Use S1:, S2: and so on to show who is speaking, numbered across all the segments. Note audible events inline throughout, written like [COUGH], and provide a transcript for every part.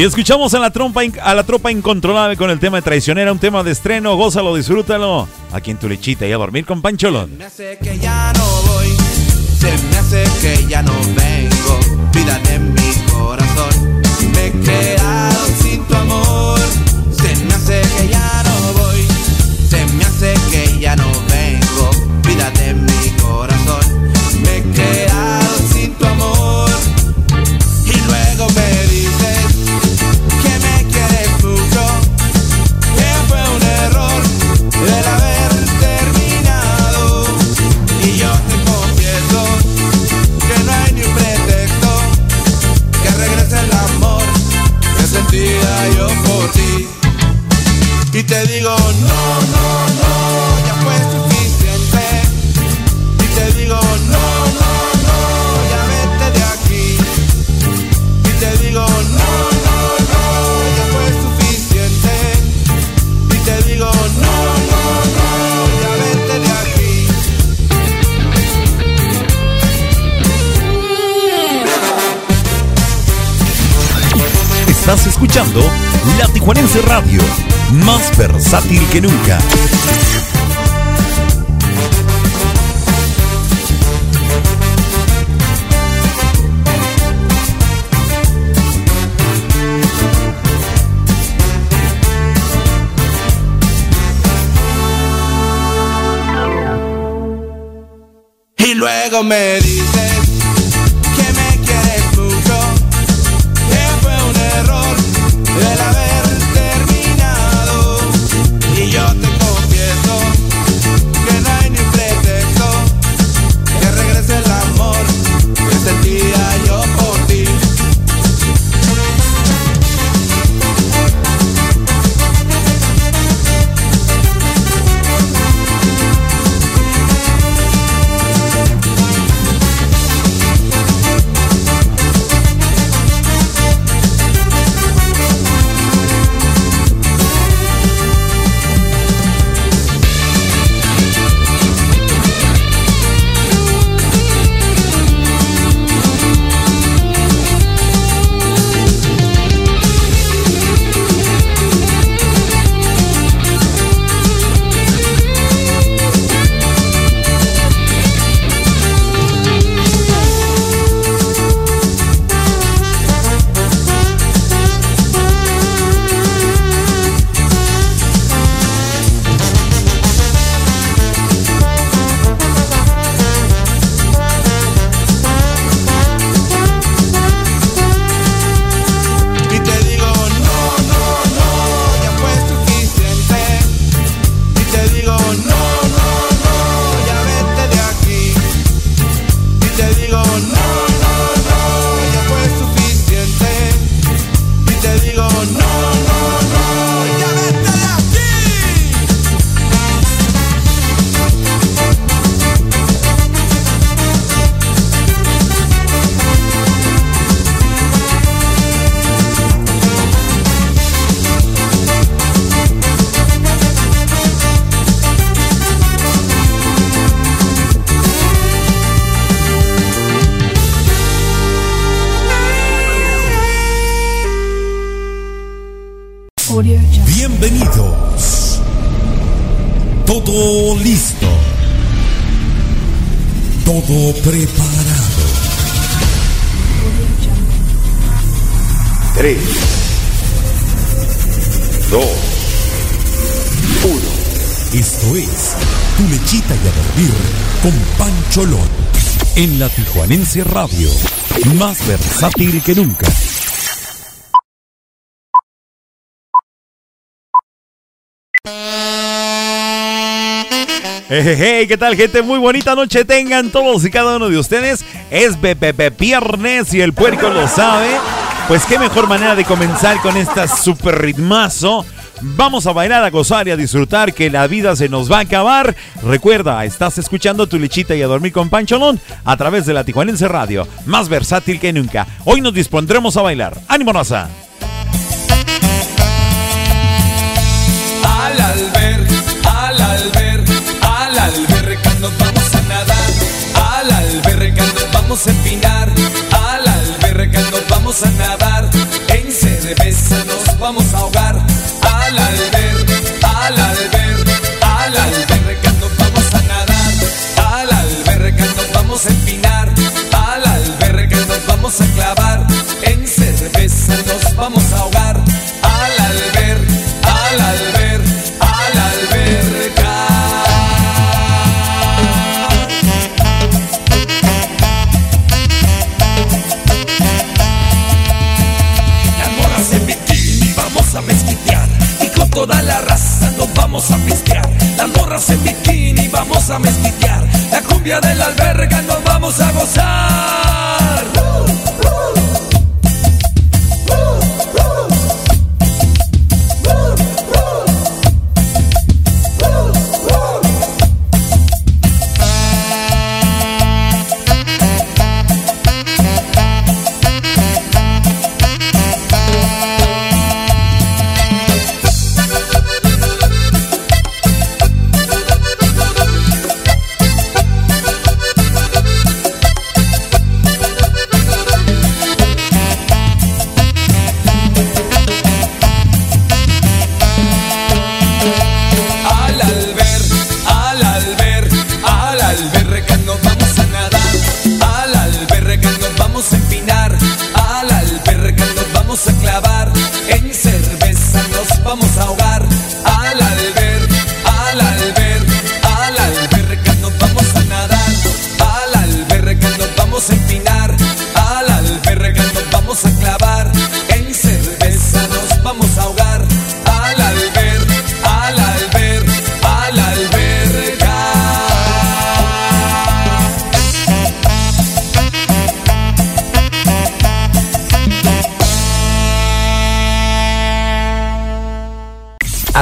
S1: Y escuchamos a la, trompa, a la tropa incontrolable con el tema de traicionera, un tema de estreno, gózalo, disfrútalo. Aquí en tu lechita y a dormir con Pancholón.
S2: Se me hace que ya no voy, se me hace que ya no vengo,
S3: versátil que nunca.
S4: Y luego me
S3: Tijuanense Radio. Más versátil que nunca.
S1: Hey, ¿qué tal gente? Muy bonita noche tengan todos y cada uno de ustedes. Es Bebé Viernes y el puerco lo sabe. Pues qué mejor manera de comenzar con esta super ritmazo. Vamos a bailar, a gozar y a disfrutar que la vida se nos va a acabar. Recuerda, estás escuchando tu lechita y a dormir con Pancholón a través de la Tijuanense Radio, más versátil que nunca. Hoy nos dispondremos a bailar. ¡Ánimo!
S5: Al alber, al alber, al alberca vamos a nadar. Al alberca nos vamos a empinar. Vamos a clavar. En cerveza nos vamos a ahogar. Al alber, al alber, al alberca. Las morras en bikini vamos a mezquitear Y con toda la raza nos vamos a pistear Las morras en bikini vamos a mezquitear La cumbia del alberga nos vamos a gozar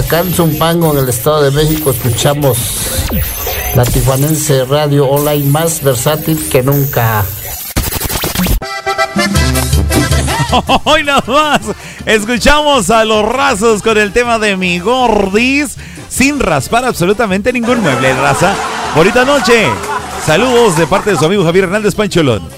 S6: Culiacán, Zumpango, en el Estado de México, escuchamos la Tijuanense Radio Online más versátil que nunca. [LAUGHS]
S7: Hoy nada más escuchamos a los rasos con el tema de mi gordis sin raspar absolutamente ningún mueble, raza. Bonita noche. Saludos de parte de su amigo Javier Hernández Pancholón.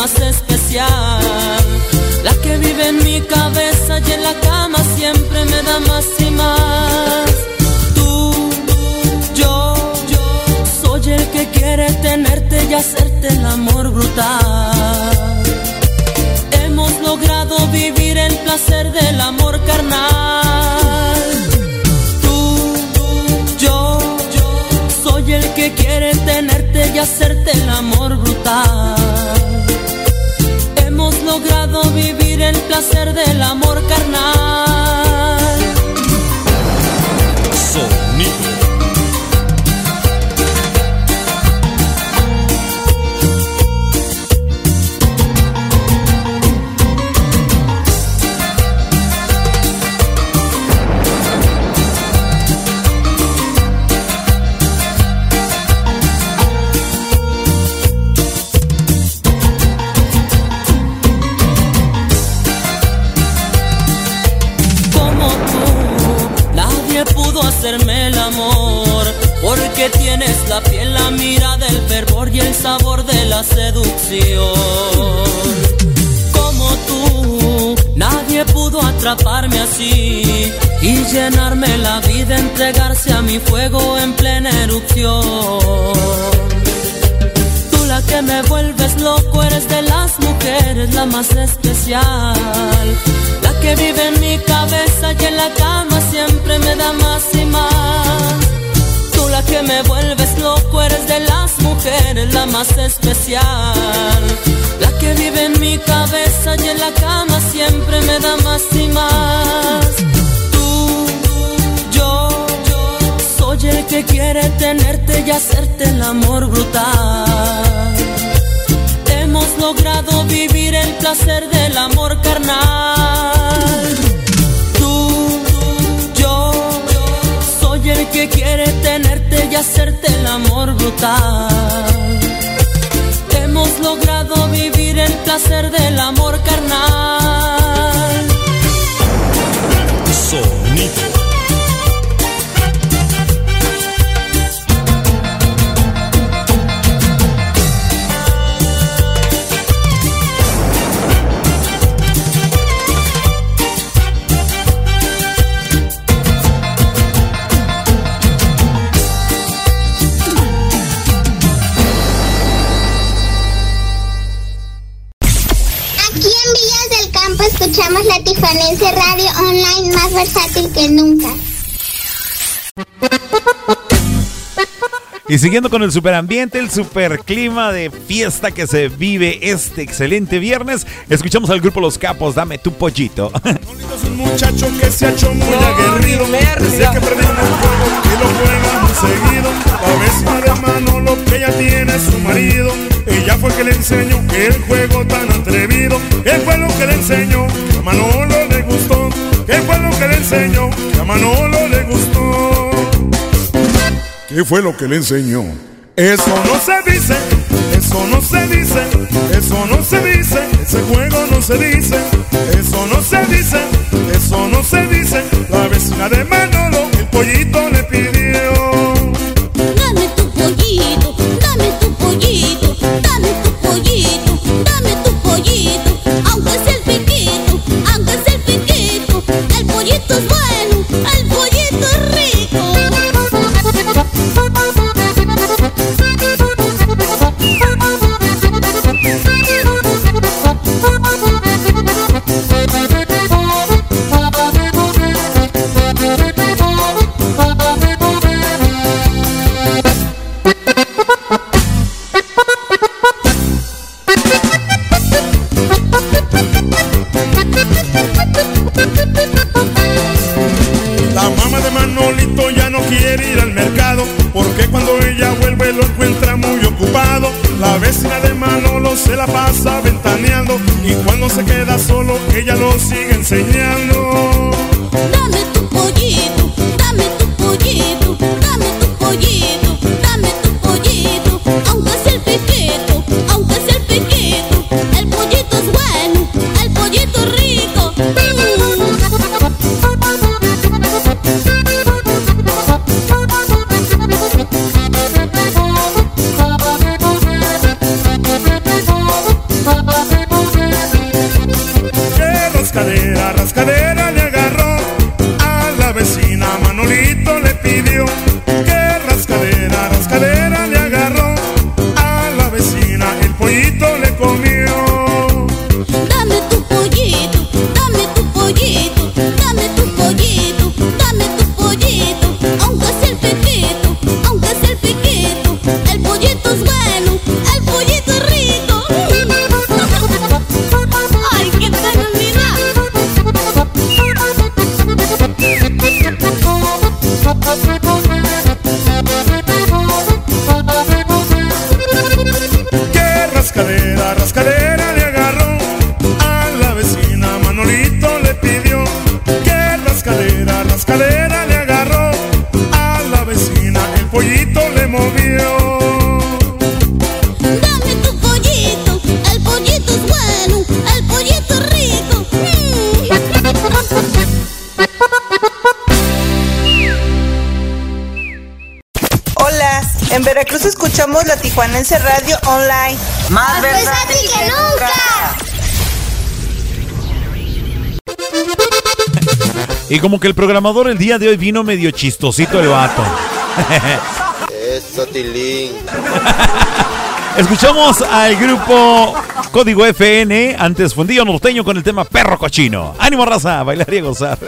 S8: más especial. La que vive en mi cabeza y en la cama siempre me da más y más. Tú, yo, yo soy el que quiere tenerte y hacerte el amor brutal. Hemos logrado vivir el placer del amor carnal. Tú, yo, yo soy el que quiere tenerte y hacerte el amor brutal logrado vivir el placer del amor carnal.
S9: La seducción. Como tú, nadie pudo atraparme así y llenarme la vida, entregarse a mi fuego en plena erupción. Tú la que me vuelves loco, eres de las mujeres la más especial. La que vive en mi cabeza y en la cama siempre me da más y más. Tú la que me vuelves loco, eres de las mujeres la más especial. La que vive en mi cabeza y en la cama siempre me da más y más. Tú, yo, soy el que quiere tenerte y hacerte el amor brutal. Hemos logrado vivir el placer del amor carnal. Soy el que quiere tenerte y hacerte el amor brutal. Hemos logrado vivir el placer del amor carnal.
S10: Sonido.
S11: Tijuanense Radio Online más versátil que nunca.
S1: Y siguiendo con el superambiente, el super clima de fiesta que se vive este excelente viernes, escuchamos al grupo Los Capos, dame tu pollito.
S10: Es un muchacho que se ha hecho muy aguerrido Desde que perdimos el juego y lo juega muy seguido La vecina de Manolo que ella tiene es su marido fue que le enseñó el juego tan atrevido ¿Qué fue lo que le enseñó? Que a Manolo le gustó ¿Qué fue lo que le enseñó? Que a Manolo le gustó ¿Qué fue lo que le enseñó? Eso no se dice, eso no se dice, eso no se dice, ese juego no se dice, eso no se dice, eso no se dice. La vecina de Manolo, el pollito le pidió.
S12: Dame tu pollito, dame tu pollito,
S10: sigue
S13: Y como que el programador el día de hoy vino medio chistosito el vato. [LAUGHS]
S14: Eso, Tilín. [LAUGHS]
S13: Escuchamos al grupo Código FN, antes Fundillo Norteño con el tema Perro Cochino. Ánimo raza, bailar y gozar.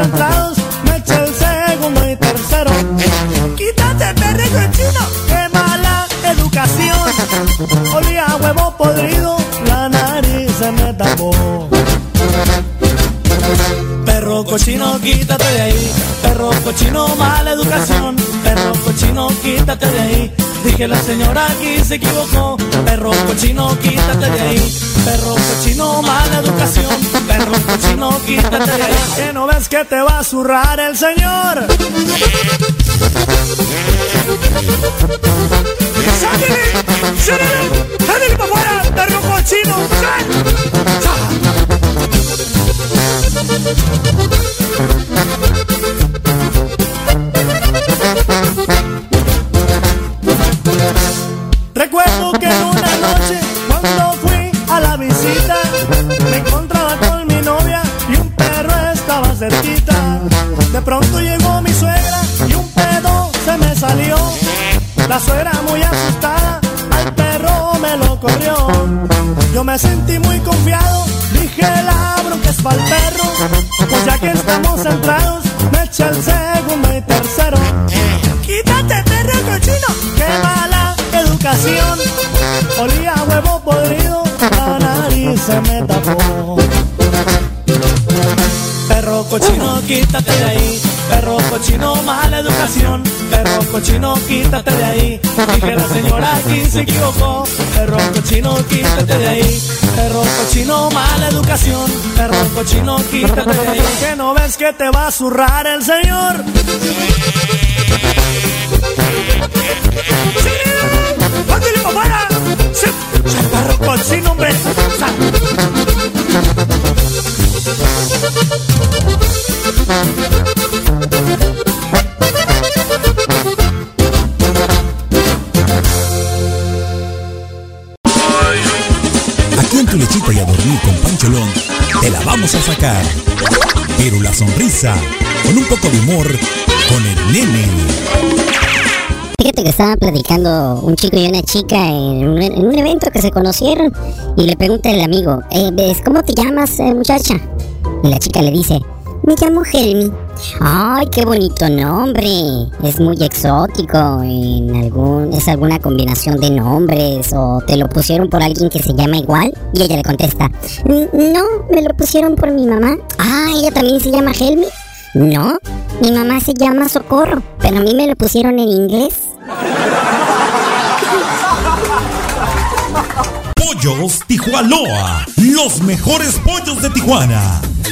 S15: Estamos entrados, me eché el segundo y tercero. Quítate perro cochino, qué mala educación. Olía huevo podrido, la nariz se me tapó. Perro cochino, quítate de ahí. Perro cochino, mala educación. Perro cochino, quítate de ahí. Dije la señora aquí se equivocó. Perro cochino, quítate de ahí. Perro cochino, mala educación. Perro cochino, quítate. Que no ves que te va a zurrar el señor. ¡Sáquenle! ¡Sáquenle! ¡Sáquenle para afuera! ¡Perro cochino! ¡Sal! Quítate de ahí. Perro cochino, mala educación. Perro cochino, quítate de ahí. Dije la señora aquí se equivocó. Perro cochino, quítate de ahí. Perro cochino, mala educación. Perro cochino, quítate de ahí. Que no ves que te va a zurrar el señor.
S1: Pero la sonrisa, con un poco de humor, con el nene.
S16: Fíjate que estaban platicando un chico y una chica en un, en un evento que se conocieron y le pregunta el amigo, eh, ¿ves ¿cómo te llamas eh, muchacha? Y la chica le dice, me llamo Helmi. Ay, qué bonito nombre. Es muy exótico. En algún, es alguna combinación de nombres o te lo pusieron por alguien que se llama igual. Y ella le contesta, "Mm, no, me lo pusieron por mi mamá. Ah, ella también se llama Helmi. No, mi mamá se llama Socorro, pero a mí me lo pusieron en inglés. [LAUGHS]
S1: Pollos Tijuanoa, los mejores pollos de Tijuana.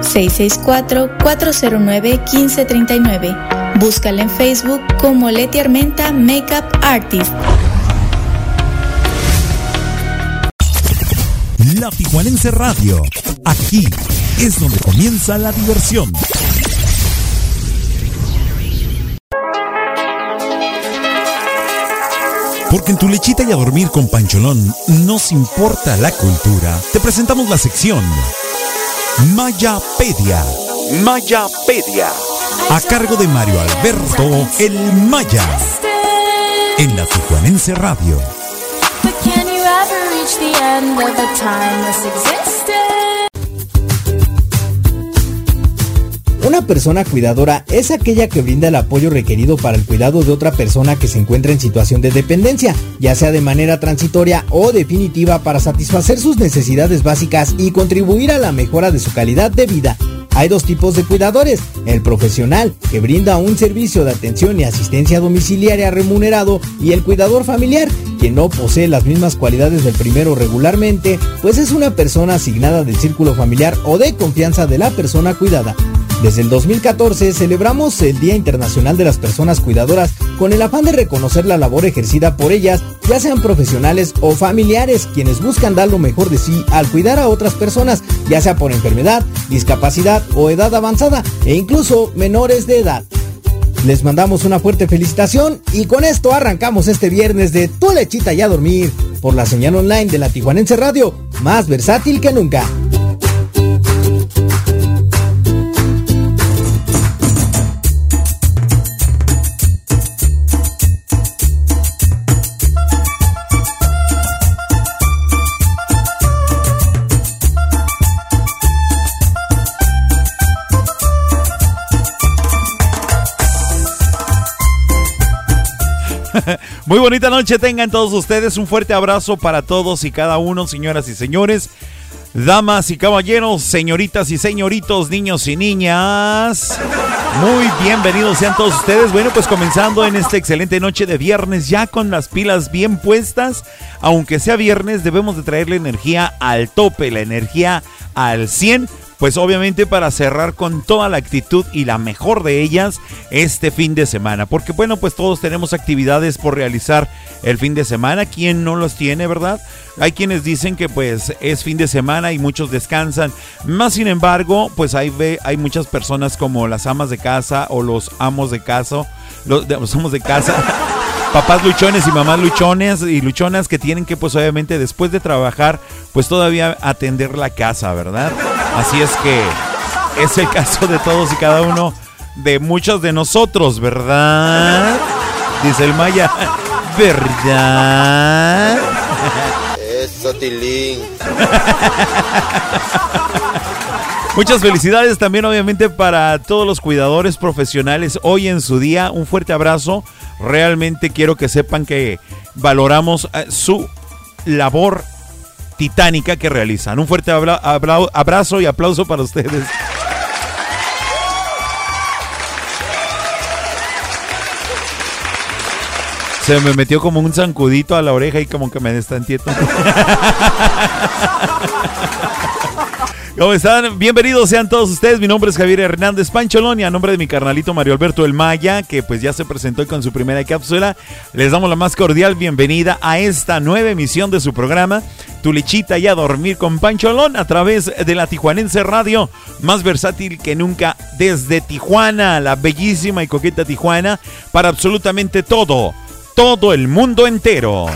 S17: 664-409-1539. Búscala en Facebook como Leti Armenta Makeup Artist.
S18: La Tijuanense Radio. Aquí es donde comienza la diversión. Porque en tu lechita y a dormir con Pancholón nos importa la cultura. Te presentamos la sección Mayapedia. Mayapedia. A cargo de Mario Alberto El Maya. En la Tijuanense Radio.
S19: Una persona cuidadora es aquella que brinda el apoyo requerido para el cuidado de otra persona que se encuentra en situación de dependencia, ya sea de manera transitoria o definitiva para satisfacer sus necesidades básicas y contribuir a la mejora de su calidad de vida. Hay dos tipos de cuidadores, el profesional, que brinda un servicio de atención y asistencia domiciliaria remunerado, y el cuidador familiar, quien no posee las mismas cualidades del primero regularmente, pues es una persona asignada del círculo familiar o de confianza de la persona cuidada. Desde el 2014 celebramos el Día Internacional de las Personas Cuidadoras con el afán de reconocer la labor ejercida por ellas, ya sean profesionales o familiares, quienes buscan dar lo mejor de sí al cuidar a otras personas, ya sea por enfermedad, discapacidad o edad avanzada, e incluso menores de edad. Les mandamos una fuerte felicitación y con esto arrancamos este viernes de Tu lechita y a dormir por la señal online de la Tijuanense Radio, más versátil que nunca. [LAUGHS]
S1: Muy bonita noche tengan todos ustedes. Un fuerte abrazo para todos y cada uno, señoras y señores. Damas y caballeros, señoritas y señoritos, niños y niñas. Muy bienvenidos sean todos ustedes. Bueno, pues comenzando en esta excelente noche de viernes, ya con las pilas bien puestas. Aunque sea viernes, debemos de traer la energía al tope, la energía al 100 pues obviamente para cerrar con toda la actitud y la mejor de ellas este fin de semana. Porque bueno, pues todos tenemos actividades por realizar el fin de semana. ¿Quién no los tiene, verdad? Hay quienes dicen que pues es fin de semana y muchos descansan. Más sin embargo, pues hay, hay muchas personas como las amas de casa o los amos de casa, los, los amos de casa. Papás luchones y mamás luchones y luchonas que tienen que pues obviamente después de trabajar pues todavía atender la casa, ¿verdad? Así es que es el caso de todos y cada uno de muchos de nosotros, ¿verdad? Dice el Maya, ¿verdad?
S14: Eso, Tilín.
S1: Muchas felicidades también obviamente para todos los cuidadores profesionales hoy en su día. Un fuerte abrazo. Realmente quiero que sepan que valoramos eh, su labor titánica que realizan. Un fuerte abrazo y aplauso para ustedes. Se me metió como un zancudito a la oreja y como que me destantieto. [LAUGHS] ¿Cómo están? Bienvenidos sean todos ustedes. Mi nombre es Javier Hernández Pancholón y a nombre de mi carnalito Mario Alberto El Maya, que pues ya se presentó con su primera cápsula, les damos la más cordial bienvenida a esta nueva emisión de su programa, Tu lechita y a dormir con Pancholón a través de la Tijuanense Radio, más versátil que nunca desde Tijuana, la bellísima y coqueta Tijuana, para absolutamente todo, todo el mundo entero.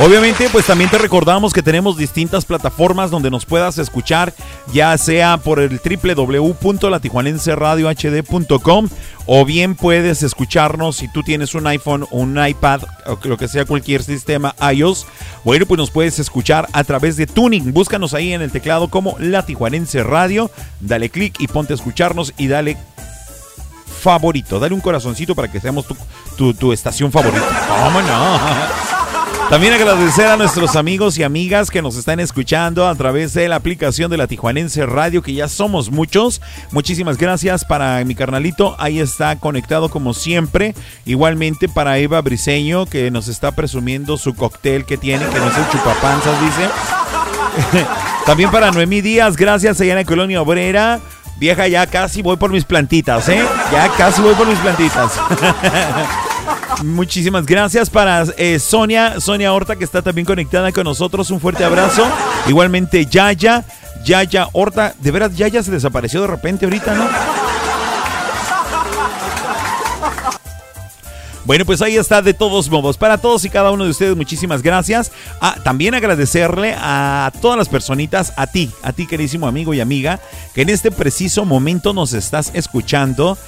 S1: Obviamente, pues también te recordamos que tenemos distintas plataformas donde nos puedas escuchar, ya sea por el www.latijuanenseradiohd.com o bien puedes escucharnos si tú tienes un iPhone, un iPad o lo que sea cualquier sistema iOS. Bueno, pues nos puedes escuchar a través de Tuning. Búscanos ahí en el teclado como La Tijuanense Radio. Dale clic y ponte a escucharnos y dale favorito. Dale un corazoncito para que seamos tu, estación favorita. ¿Cómo no? También agradecer a nuestros amigos y amigas que nos están escuchando a través de la aplicación de la Tijuanense Radio, que ya somos muchos. Muchísimas gracias para mi carnalito, ahí está conectado como siempre. Igualmente para Eva Briseño, que nos está presumiendo su cóctel que tiene, que no es el chupapanzas, dice. [LAUGHS] También para Noemí Díaz, gracias allá en la Colonia Obrera. Vieja, ya casi voy por mis plantitas, ¿eh? Ya casi voy por mis plantitas. [LAUGHS] Muchísimas gracias para eh, Sonia, Sonia Horta que está también conectada con nosotros. Un fuerte abrazo. Igualmente Yaya, Yaya Horta. De veras, Yaya se desapareció de repente ahorita, ¿no? Bueno, pues ahí está de todos modos. Para todos y cada uno de ustedes, muchísimas gracias. Ah, también agradecerle a todas las personitas, a ti, a ti queridísimo amigo y amiga, que en este preciso momento nos estás escuchando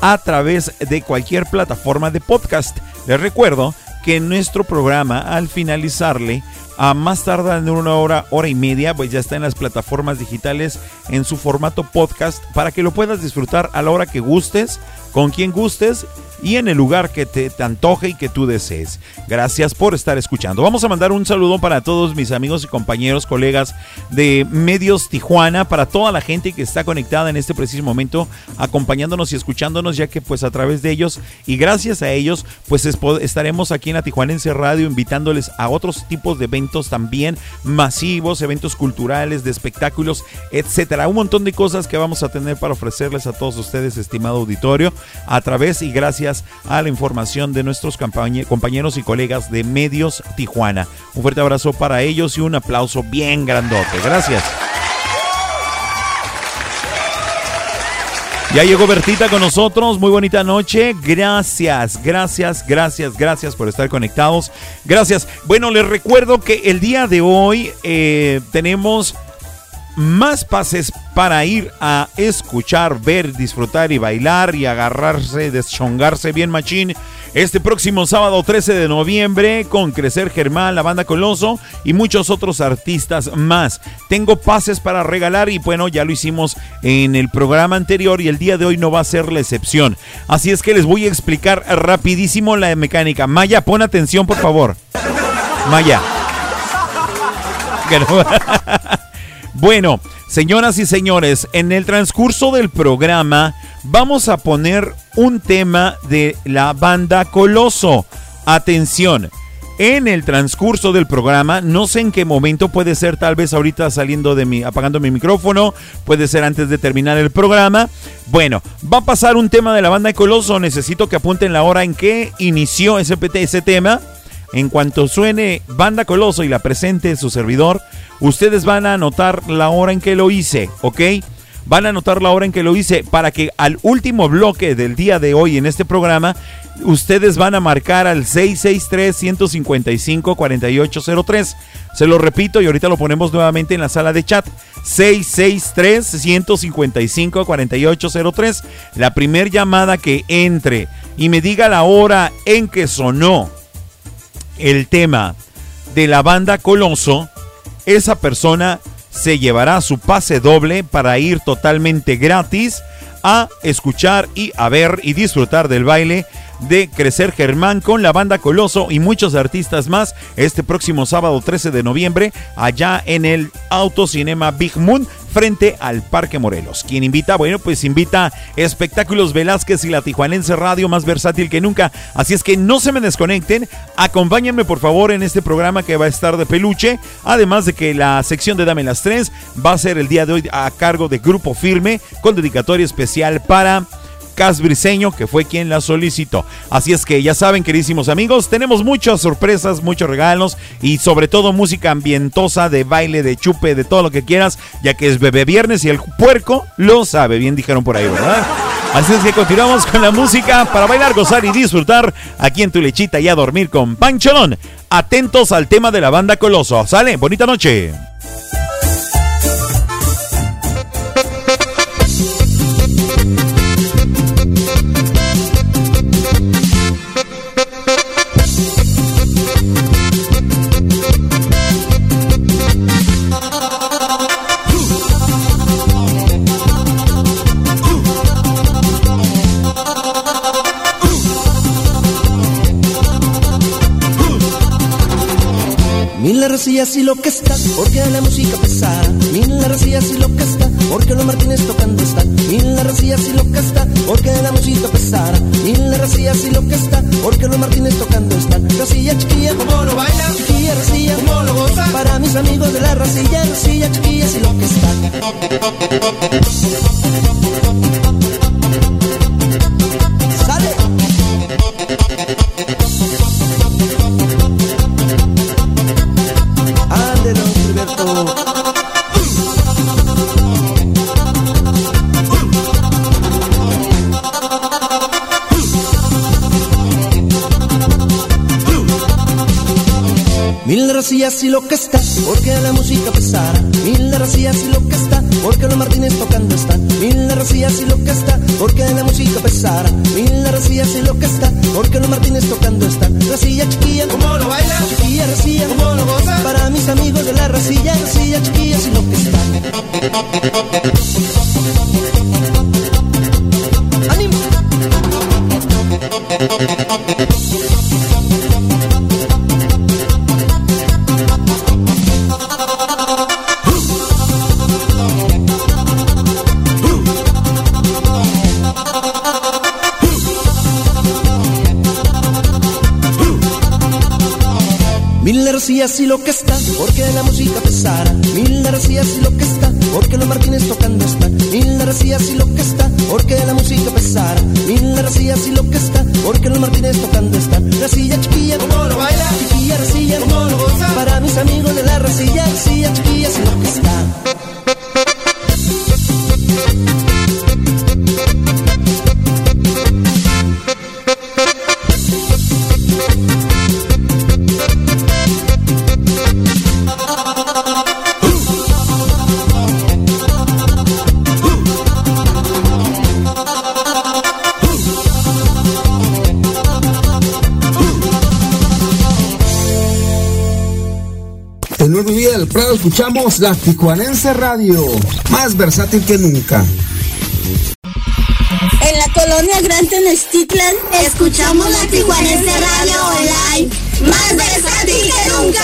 S1: a través de cualquier plataforma de podcast. Les recuerdo que nuestro programa, al finalizarle, a más tardar en una hora, hora y media, pues ya está en las plataformas digitales en su formato podcast para que lo puedas disfrutar a la hora que gustes, con quien gustes y en el lugar que te, antoje y que tú desees. Gracias por estar escuchando. Vamos a mandar un saludo para todos mis amigos y compañeros, colegas de Medios Tijuana, para toda la gente que está conectada en este preciso momento, acompañándonos y escuchándonos, ya que pues a través de ellos y gracias a ellos, pues estaremos aquí en la Tijuanense Radio invitándoles a otros tipos de eventos también masivos, eventos culturales, de espectáculos, etcétera. Un montón de cosas que vamos a tener para ofrecerles a todos ustedes, estimado auditorio, a través y gracias a la información de nuestros compañeros y colegas de Medios Tijuana. Un fuerte abrazo para ellos y un aplauso bien grandote. Gracias. Ya llegó Bertita con nosotros, muy bonita noche. Gracias, gracias, gracias, gracias por estar conectados. Gracias. Bueno, les recuerdo que el día de hoy eh, tenemos más pases para ir a escuchar, ver, disfrutar y bailar y agarrarse, deschongarse bien machín este próximo sábado 13 de noviembre con Crecer Germán, la banda Coloso y muchos otros artistas más. Tengo pases para regalar y bueno, ya lo hicimos en el programa anterior y el día de hoy no va a ser la excepción. Así es que les voy a explicar rapidísimo la mecánica. Maya, pon atención por favor. Maya. [LAUGHS] Bueno, señoras y señores, en el transcurso del programa vamos a poner un tema de la banda Coloso. Atención, en el transcurso del programa, no sé en qué momento, puede ser tal vez ahorita saliendo de mi, apagando mi micrófono, puede ser antes de terminar el programa. Bueno, va a pasar un tema de la banda Coloso, necesito que apunten la hora en que inició ese, ese tema. En cuanto suene Banda Coloso y la presente su servidor, ustedes van a anotar la hora en que lo hice, ¿ok? Van a anotar la hora en que lo hice para que al último bloque del día de hoy en este programa, ustedes van a marcar al 663-155-4803. Se lo repito y ahorita lo ponemos nuevamente en la sala de chat. 663-155-4803. La primer llamada que entre y me diga la hora en que sonó el tema de la banda Coloso, esa persona se llevará su pase doble para ir totalmente gratis a escuchar y a ver y disfrutar del baile de Crecer Germán con la banda Coloso y muchos artistas más este próximo sábado 13 de noviembre allá en el Autocinema Big Moon frente al Parque Morelos. ¿Quién invita? Bueno, pues invita Espectáculos Velázquez y la Tijuanense Radio más versátil que nunca. Así es que no se me desconecten. Acompáñenme por favor en este programa que va a estar de peluche. Además de que la sección de Dame las Tres va a ser el día de hoy a cargo de Grupo Firme con dedicatoria especial para Briseño, que fue quien la solicitó. Así es que ya saben, queridísimos amigos, tenemos muchas sorpresas, muchos regalos y sobre todo música ambientosa, de baile, de chupe, de todo lo que quieras, ya que es bebé viernes y el puerco lo sabe, bien dijeron por ahí, ¿verdad? Así es que continuamos con la música para bailar, gozar y disfrutar aquí en tu lechita y a dormir con Pancholón. Atentos al tema de la banda Coloso. ¿Sale? Bonita noche.
S20: Racía y lo que está, porque la música pesada. Mil la racía y lo que está, porque los Martínez tocando está. Mil la racía y lo que está, porque la música pesada. Mil la racía y lo que está, porque los Martínez tocando está. Racilla chiquilla, como lo baila, chiquilla racilla, como lo goza. Para mis amigos de la racilla, racilla chiquilla y lo que está.
S18: Racías y lo que está, porque la música pesara. Mil racías y lo que está, porque los Martínez tocando están. Mil racías y lo que está, porque la música pesara. Mil racías y lo que está, porque los Martínez tocando están. Racilla chiquilla, ¿cómo lo baila? Chiquilla, racilla, ¿cómo lo goza? Para mis amigos de la racilla, racilla chiquilla y lo que está. Racías y lo que está, porque la música pesara. Mil racías y lo que está, porque los Martínez tocando están. Mil racías y lo que está, porque la música pesara. Mil racías y lo que está, porque los Martínez tocando están. Racilla chiquilla, ¿cómo lo baila? Chiquilla, racilla, ¿cómo lo goza? Para mis amigos de la racilla, racilla chiquilla y lo que está.
S21: Escuchamos la Tijuanense Radio, más versátil que nunca.
S22: En la colonia Gran Tenochtitlan escuchamos la Tijuanense Radio Online, más versátil que nunca.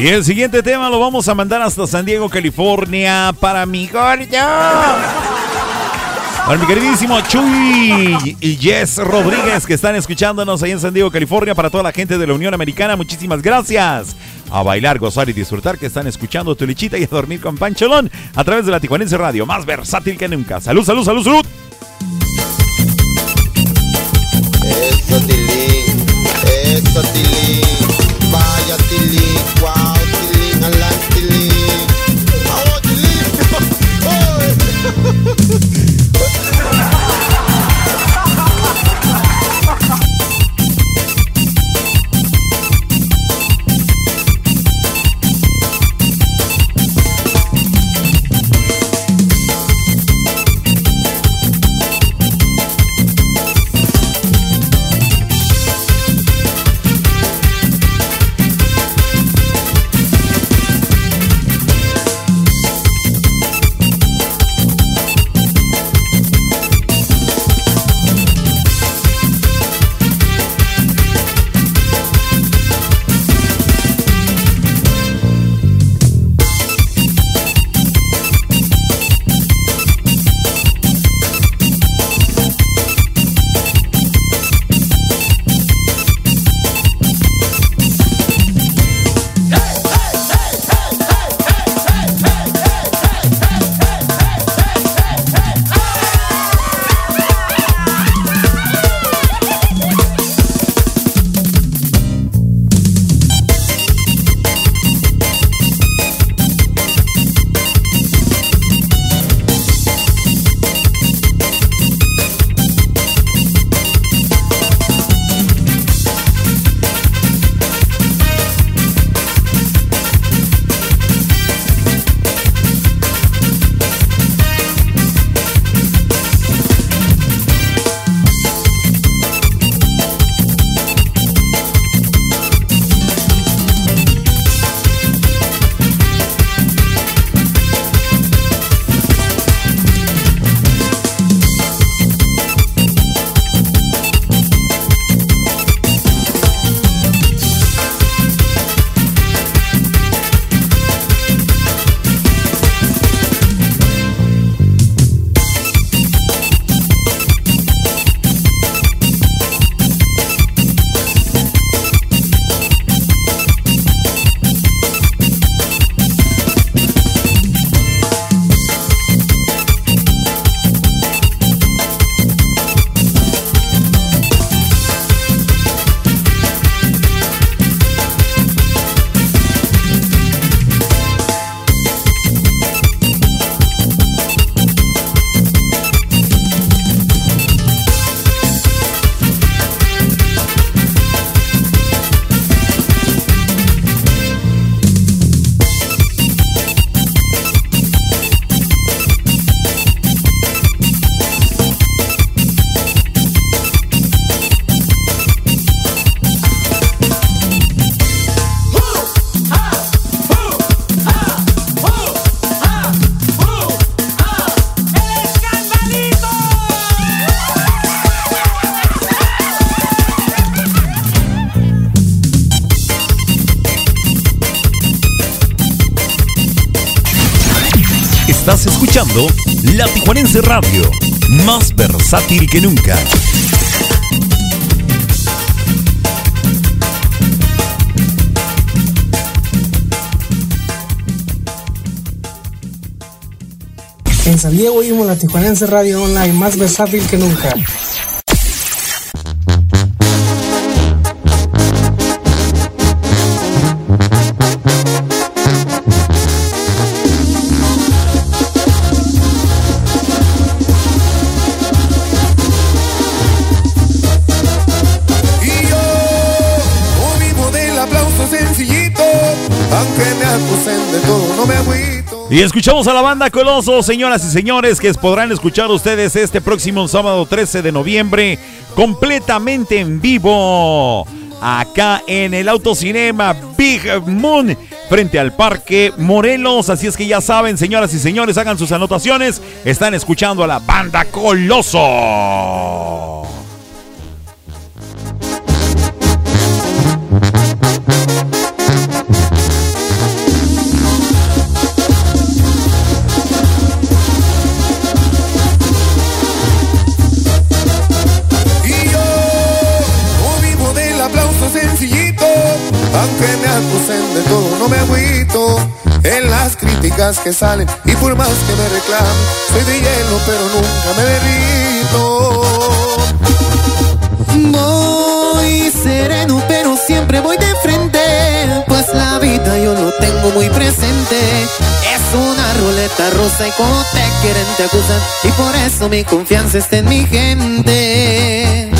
S1: Y el siguiente tema lo vamos a mandar hasta San Diego, California, para mi gordo. Para mi queridísimo Chuy y Jess Rodríguez que están escuchándonos ahí en San Diego, California. Para toda la gente de la Unión Americana, muchísimas gracias. A bailar, gozar y disfrutar que están escuchando tu lichita y a dormir con Pancholón a través de la Tijuanense Radio, más versátil que nunca. Salud, salud, salud, salud.
S23: Radio, más versátil que nunca.
S24: En San Diego oímos la Tijuanense Radio Online, más versátil que nunca.
S4: Y
S1: escuchamos a la banda Coloso, señoras y señores, que podrán escuchar ustedes este próximo sábado 13 de noviembre, completamente en vivo, acá en el Autocinema Big Moon, frente al Parque Morelos. Así es que ya saben, señoras y señores, hagan sus anotaciones. Están escuchando a la banda Coloso.
S4: Que salen y por más que me reclamen, soy de hielo pero nunca me derrito.
S25: Voy sereno, pero siempre voy de frente. Pues la vida yo lo tengo muy presente. Es una ruleta rusa y como te quieren te acusan. Y por eso mi confianza está en mi gente.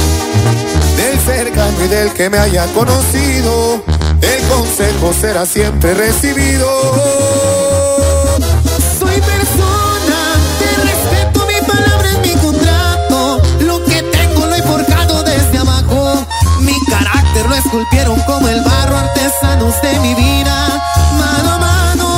S4: Del cercano y del que me haya conocido, el consejo será siempre recibido.
S25: Esculpieron como el barro, artesanos de mi vida, mano a mano.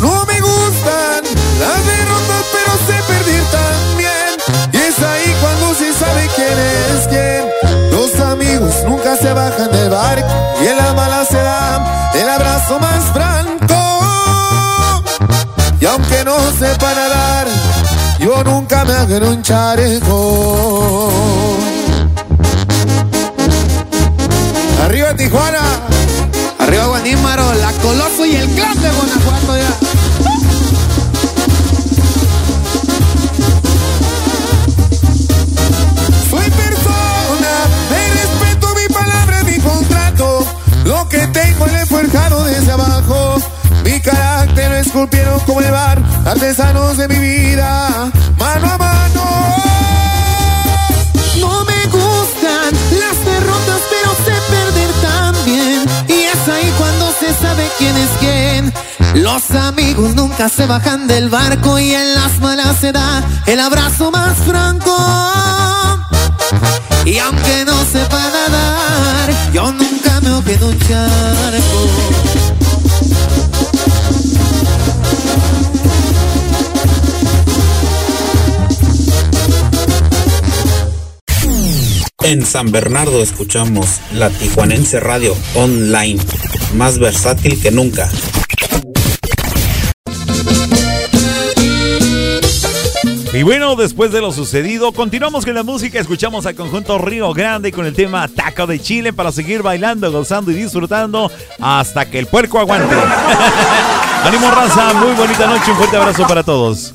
S4: No me gustan las derrotas, pero sé perder también. Y es ahí cuando se sabe quién es quién. Los amigos nunca se bajan del barco y en la mala se dan el abrazo más franco. Y aunque no sepa nadar, yo nunca me hago un chaleco. Tijuana.
S25: Arriba Guanímaro, la Coloso y el clan de Guanajuato ya.
S4: Soy persona, me respeto mi palabra, mi contrato. Lo que tengo le he forjado desde abajo. Mi carácter lo esculpieron como el bar, artesanos de mi vida, mano a mano.
S25: No me gustan las derrotas, pero sabe quién es quién. Los amigos nunca se bajan del barco y en las malas se da el abrazo más franco. Y aunque no sepa nadar, yo nunca me en un charco.
S26: En San Bernardo escuchamos la Tijuanense Radio Online, más versátil que nunca.
S1: Y bueno, después de lo sucedido, continuamos con la música. Escuchamos al conjunto Río Grande con el tema Taco de Chile para seguir bailando, gozando y disfrutando hasta que el puerco aguante. [LAUGHS] Ánimo raza, muy bonita noche, un fuerte abrazo para todos.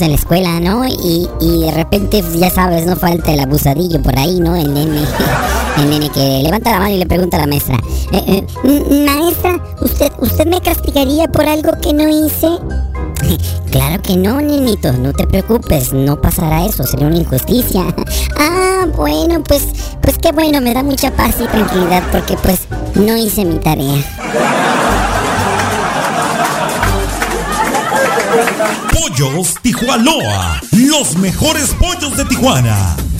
S1: En la
S16: escuela, ¿no? Y, y de repente, pues, ya sabes, no falta el abusadillo por ahí, ¿no? El nene. [LAUGHS] El nene que levanta la mano y le pregunta a la maestra. "Eh, eh, maestra, ¿usted, ¿usted me castigaría por algo que no hice? [LAUGHS] Claro que no, nenito, no te preocupes, no pasará eso, sería una injusticia. [LAUGHS] Ah, bueno, pues, pues qué bueno, me da mucha paz y tranquilidad porque pues no hice mi tarea.
S1: Pollos Tijuanoa, los mejores pollos de Tijuana.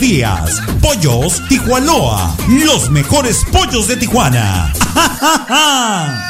S1: días. Pollos Tijuanoa, los mejores pollos de Tijuana. [LAUGHS]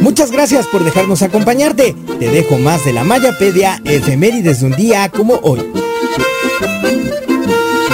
S19: Muchas gracias por dejarnos acompañarte. Te dejo más de la Mayapedia efemérides de un día como hoy.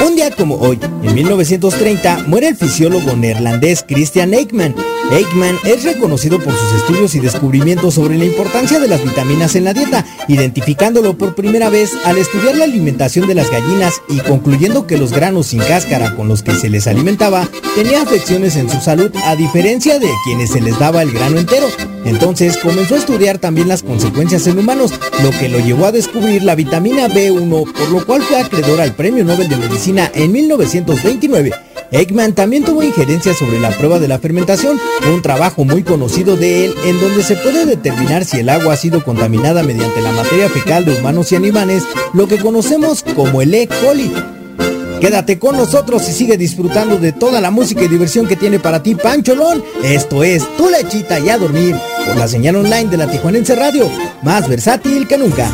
S19: Un día como hoy, en 1930, muere el fisiólogo neerlandés Christian Eichmann. Eichmann es reconocido por sus estudios y descubrimientos sobre la importancia de las vitaminas en la dieta, identificándolo por primera vez al estudiar la alimentación de las gallinas y concluyendo que los granos sin cáscara con los que se les alimentaba tenían afecciones en su salud a diferencia de quienes se les daba el grano entero. Entonces comenzó a estudiar también las consecuencias en humanos, lo que lo llevó a descubrir la vitamina B1, por lo cual fue acreedor al Premio Nobel de Medicina en 1929. Ekman también tuvo injerencia sobre la prueba de la fermentación, un trabajo muy conocido de él en donde se puede determinar si el agua ha sido contaminada mediante la materia fecal de humanos y animales, lo que conocemos como el E. coli. Quédate con nosotros y sigue disfrutando de toda la música y diversión que tiene para ti Pancholón. Esto es Tu Lechita y a Dormir por la señal online de la Tijuanense Radio, más versátil que nunca.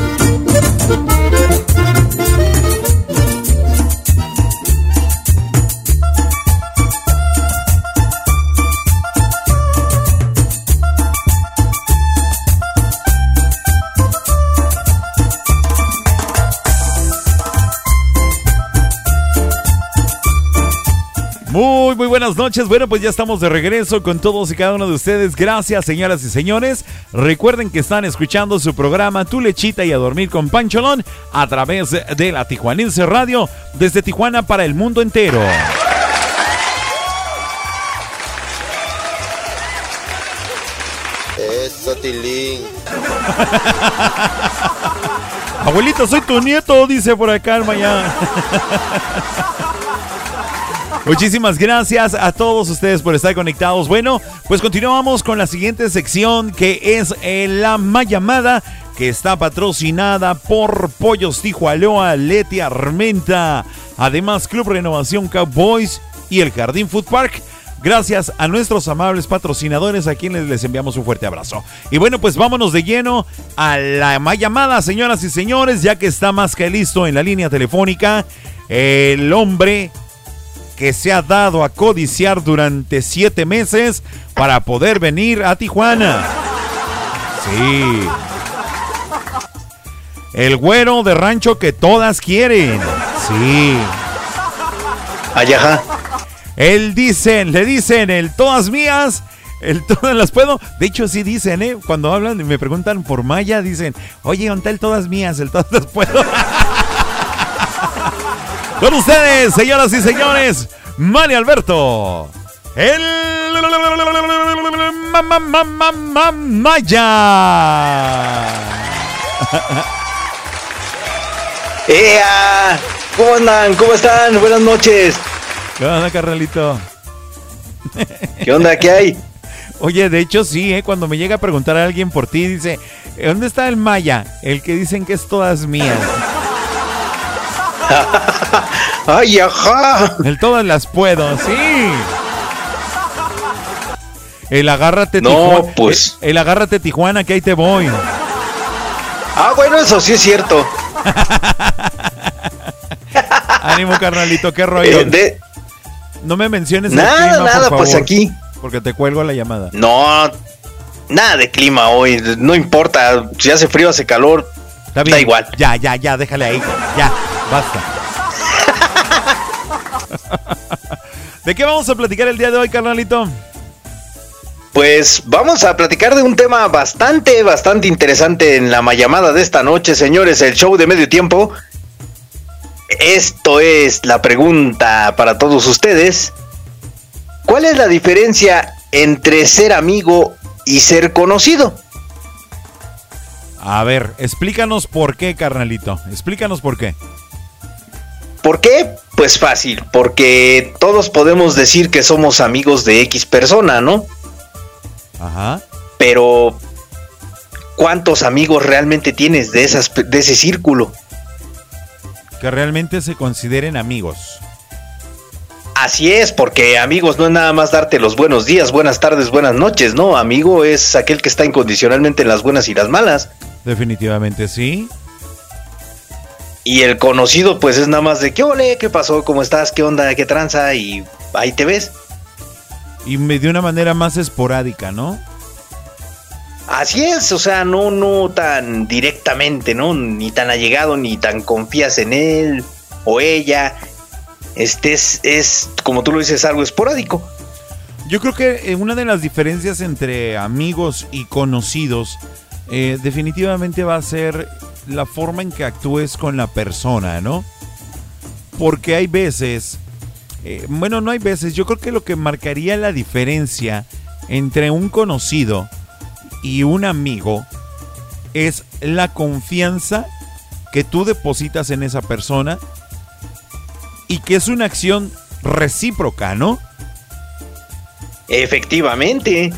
S1: Buenas noches. Bueno, pues ya estamos de regreso con todos y cada uno de ustedes. Gracias, señoras y señores. Recuerden que están escuchando su programa Tu Lechita y a Dormir con Pancholón a través de la Tijuanense Radio desde Tijuana para el mundo entero.
S14: Eso, Tilín. [LAUGHS]
S1: Abuelita, soy tu nieto, dice por acá el mañana. [LAUGHS] Muchísimas gracias a todos ustedes por estar conectados. Bueno, pues continuamos con la siguiente sección que es eh, la llamada que está patrocinada por Pollos Tijualoa, Leti Armenta, además Club Renovación Cowboys y el Jardín Food Park. Gracias a nuestros amables patrocinadores a quienes les enviamos un fuerte abrazo. Y bueno, pues vámonos de lleno a la llamada, señoras y señores, ya que está más que listo en la línea telefónica el hombre que se ha dado a codiciar durante siete meses para poder venir a Tijuana. Sí. El güero de rancho que todas quieren. Sí.
S27: Ayaja.
S1: Él dicen, le dicen, el todas mías. El todas las puedo. De hecho, sí dicen, ¿eh? Cuando hablan y me preguntan por Maya, dicen, oye, ¿dónde el todas mías? El todas las puedo. [LAUGHS] Con ustedes, señoras y señores, Mani Alberto. El Maya.
S27: ¡Ea! ¿Cómo andan? ¿Cómo están? Buenas noches.
S1: ¿Qué onda, carnalito?
S27: ¿Qué onda? ¿Qué hay?
S1: Oye, de hecho sí, ¿eh? cuando me llega a preguntar a alguien por ti, dice, ¿dónde está el Maya? El que dicen que es todas mías. [LAUGHS]
S27: ¡Ay, ajá!
S1: El todas las puedo, sí. El agárrate
S27: no,
S1: Tijuana.
S27: pues.
S1: El, el, agárrate Tijuana, que ahí te voy.
S27: Ah, bueno, eso sí es cierto. [LAUGHS]
S1: Ánimo, carnalito, qué rollo.
S27: Eh, de...
S1: No me menciones
S27: nada,
S1: el clima,
S27: nada,
S1: por
S27: pues aquí.
S1: Porque te cuelgo la llamada.
S27: No, nada de clima hoy. No importa. Si hace frío, hace calor.
S1: Está bien.
S27: Da igual.
S1: Ya, ya, ya, déjale ahí. Ya, basta. ¿De qué vamos a platicar el día de hoy, carnalito?
S27: Pues vamos a platicar de un tema bastante, bastante interesante en la llamada de esta noche, señores, el show de medio tiempo. Esto es la pregunta para todos ustedes. ¿Cuál es la diferencia entre ser amigo y ser conocido?
S1: A ver, explícanos por qué, carnalito. Explícanos por qué.
S27: ¿Por qué? Pues fácil, porque todos podemos decir que somos amigos de X persona, ¿no?
S1: Ajá.
S27: Pero ¿cuántos amigos realmente tienes de esas de ese círculo?
S1: Que realmente se consideren amigos.
S27: Así es, porque amigos no es nada más darte los buenos días, buenas tardes, buenas noches, ¿no? Amigo es aquel que está incondicionalmente en las buenas y las malas.
S1: Definitivamente sí.
S27: Y el conocido, pues es nada más de qué ole, qué pasó, cómo estás, qué onda, qué tranza, y ahí te ves.
S1: Y de una manera más esporádica, ¿no?
S27: Así es, o sea, no, no tan directamente, ¿no? Ni tan allegado, ni tan confías en él o ella. Este es, es, como tú lo dices, algo esporádico.
S1: Yo creo que una de las diferencias entre amigos y conocidos eh, definitivamente va a ser la forma en que actúes con la persona, ¿no? Porque hay veces, eh, bueno, no hay veces, yo creo que lo que marcaría la diferencia entre un conocido y un amigo es la confianza que tú depositas en esa persona y que es una acción recíproca, ¿no?
S27: Efectivamente.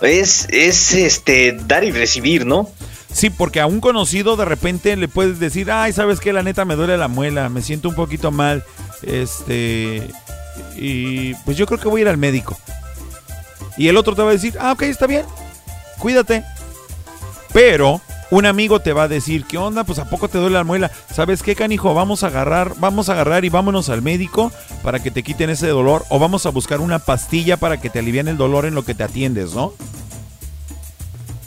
S27: Es, es este dar y recibir, ¿no?
S1: Sí, porque a un conocido de repente le puedes decir, ay, ¿sabes qué? La neta me duele la muela, me siento un poquito mal. Este. Y pues yo creo que voy a ir al médico. Y el otro te va a decir, ah, ok, está bien, cuídate. Pero un amigo te va a decir, ¿qué onda? Pues a poco te duele la muela. ¿Sabes qué, canijo? Vamos a agarrar, vamos a agarrar y vámonos al médico para que te quiten ese dolor. O vamos a buscar una pastilla para que te alivien el dolor en lo que te atiendes, ¿no?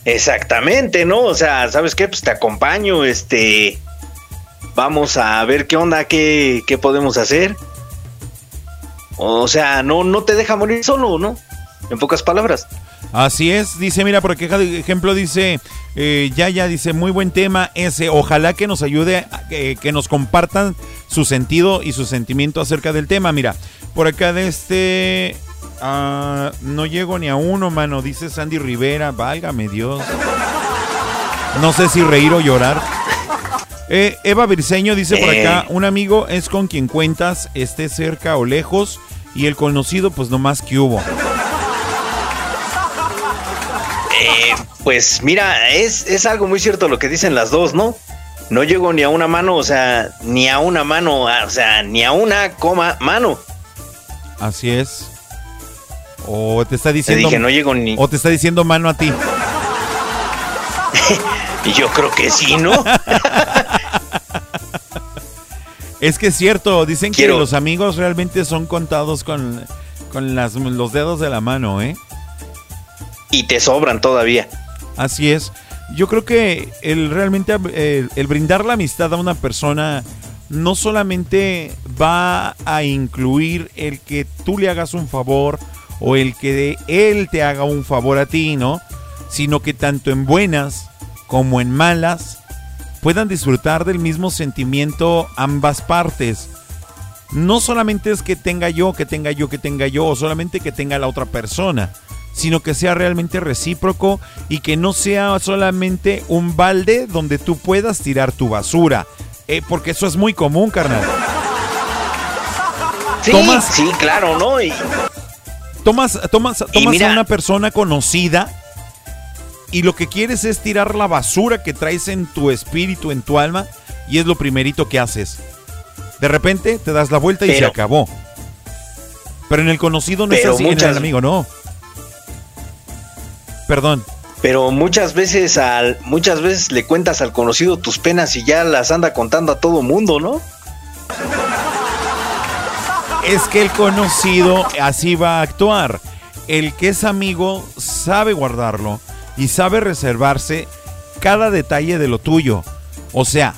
S27: Exactamente, ¿no? O sea, ¿sabes qué? Pues te acompaño, este. Vamos a ver qué onda, qué, qué podemos hacer. O sea, no, no te deja morir solo, ¿no? En pocas palabras.
S1: Así es, dice, mira, por ejemplo, dice, eh, ya, ya, dice, muy buen tema ese, ojalá que nos ayude, que nos compartan su sentido y su sentimiento acerca del tema. Mira, por acá de este, ah, no llego ni a uno, mano, dice Sandy Rivera, válgame Dios. No sé si reír o llorar. Eh, Eva Virseño dice por acá, eh. un amigo es con quien cuentas, esté cerca o lejos, y el conocido pues nomás que hubo.
S27: Eh, pues mira, es, es algo muy cierto lo que dicen las dos, ¿no? No llego ni a una mano, o sea, ni a una mano, o sea, ni a una coma mano.
S1: Así es. O te está diciendo.
S27: Te no llego ni.
S1: O te está diciendo mano a ti. [LAUGHS]
S27: Yo creo que sí, ¿no? [LAUGHS]
S1: es que es cierto, dicen que los amigos realmente son contados con, con las, los dedos de la mano, ¿eh?
S27: Y te sobran todavía.
S1: Así es. Yo creo que el realmente el, el brindar la amistad a una persona no solamente va a incluir el que tú le hagas un favor o el que él te haga un favor a ti, ¿no? Sino que tanto en buenas como en malas, puedan disfrutar del mismo sentimiento ambas partes. No solamente es que tenga yo, que tenga yo, que tenga yo, o solamente que tenga la otra persona, sino que sea realmente recíproco y que no sea solamente un balde donde tú puedas tirar tu basura. Eh, porque eso es muy común, carnal.
S27: Sí, sí, claro, ¿no? Y...
S1: Tomas, tomas, tomas a una persona conocida y lo que quieres es tirar la basura que traes en tu espíritu, en tu alma, y es lo primerito que haces. De repente te das la vuelta y se acabó. Pero en el conocido no es así, en el amigo no. Perdón.
S27: Pero muchas veces al muchas veces le cuentas al conocido tus penas y ya las anda contando a todo mundo, ¿no?
S1: Es que el conocido así va a actuar. El que es amigo sabe guardarlo y sabe reservarse cada detalle de lo tuyo. O sea,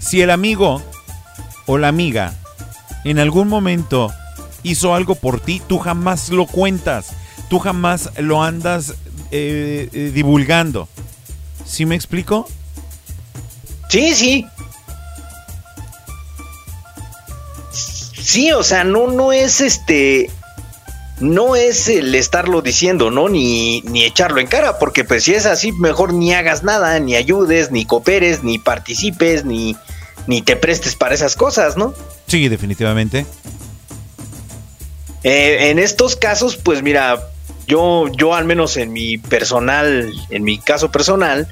S1: si el amigo o la amiga en algún momento hizo algo por ti, tú jamás lo cuentas, tú jamás lo andas eh, eh, divulgando. ¿Sí me explico?
S27: Sí, sí. Sí, o sea, no, no es este no es el estarlo diciendo, ¿no? Ni, ni echarlo en cara, porque pues si es así, mejor ni hagas nada, ni ayudes, ni cooperes, ni participes, ni, ni te prestes para esas cosas, ¿no?
S1: Sí, definitivamente.
S27: Eh, en estos casos, pues mira, yo, yo al menos en mi personal, en mi caso personal,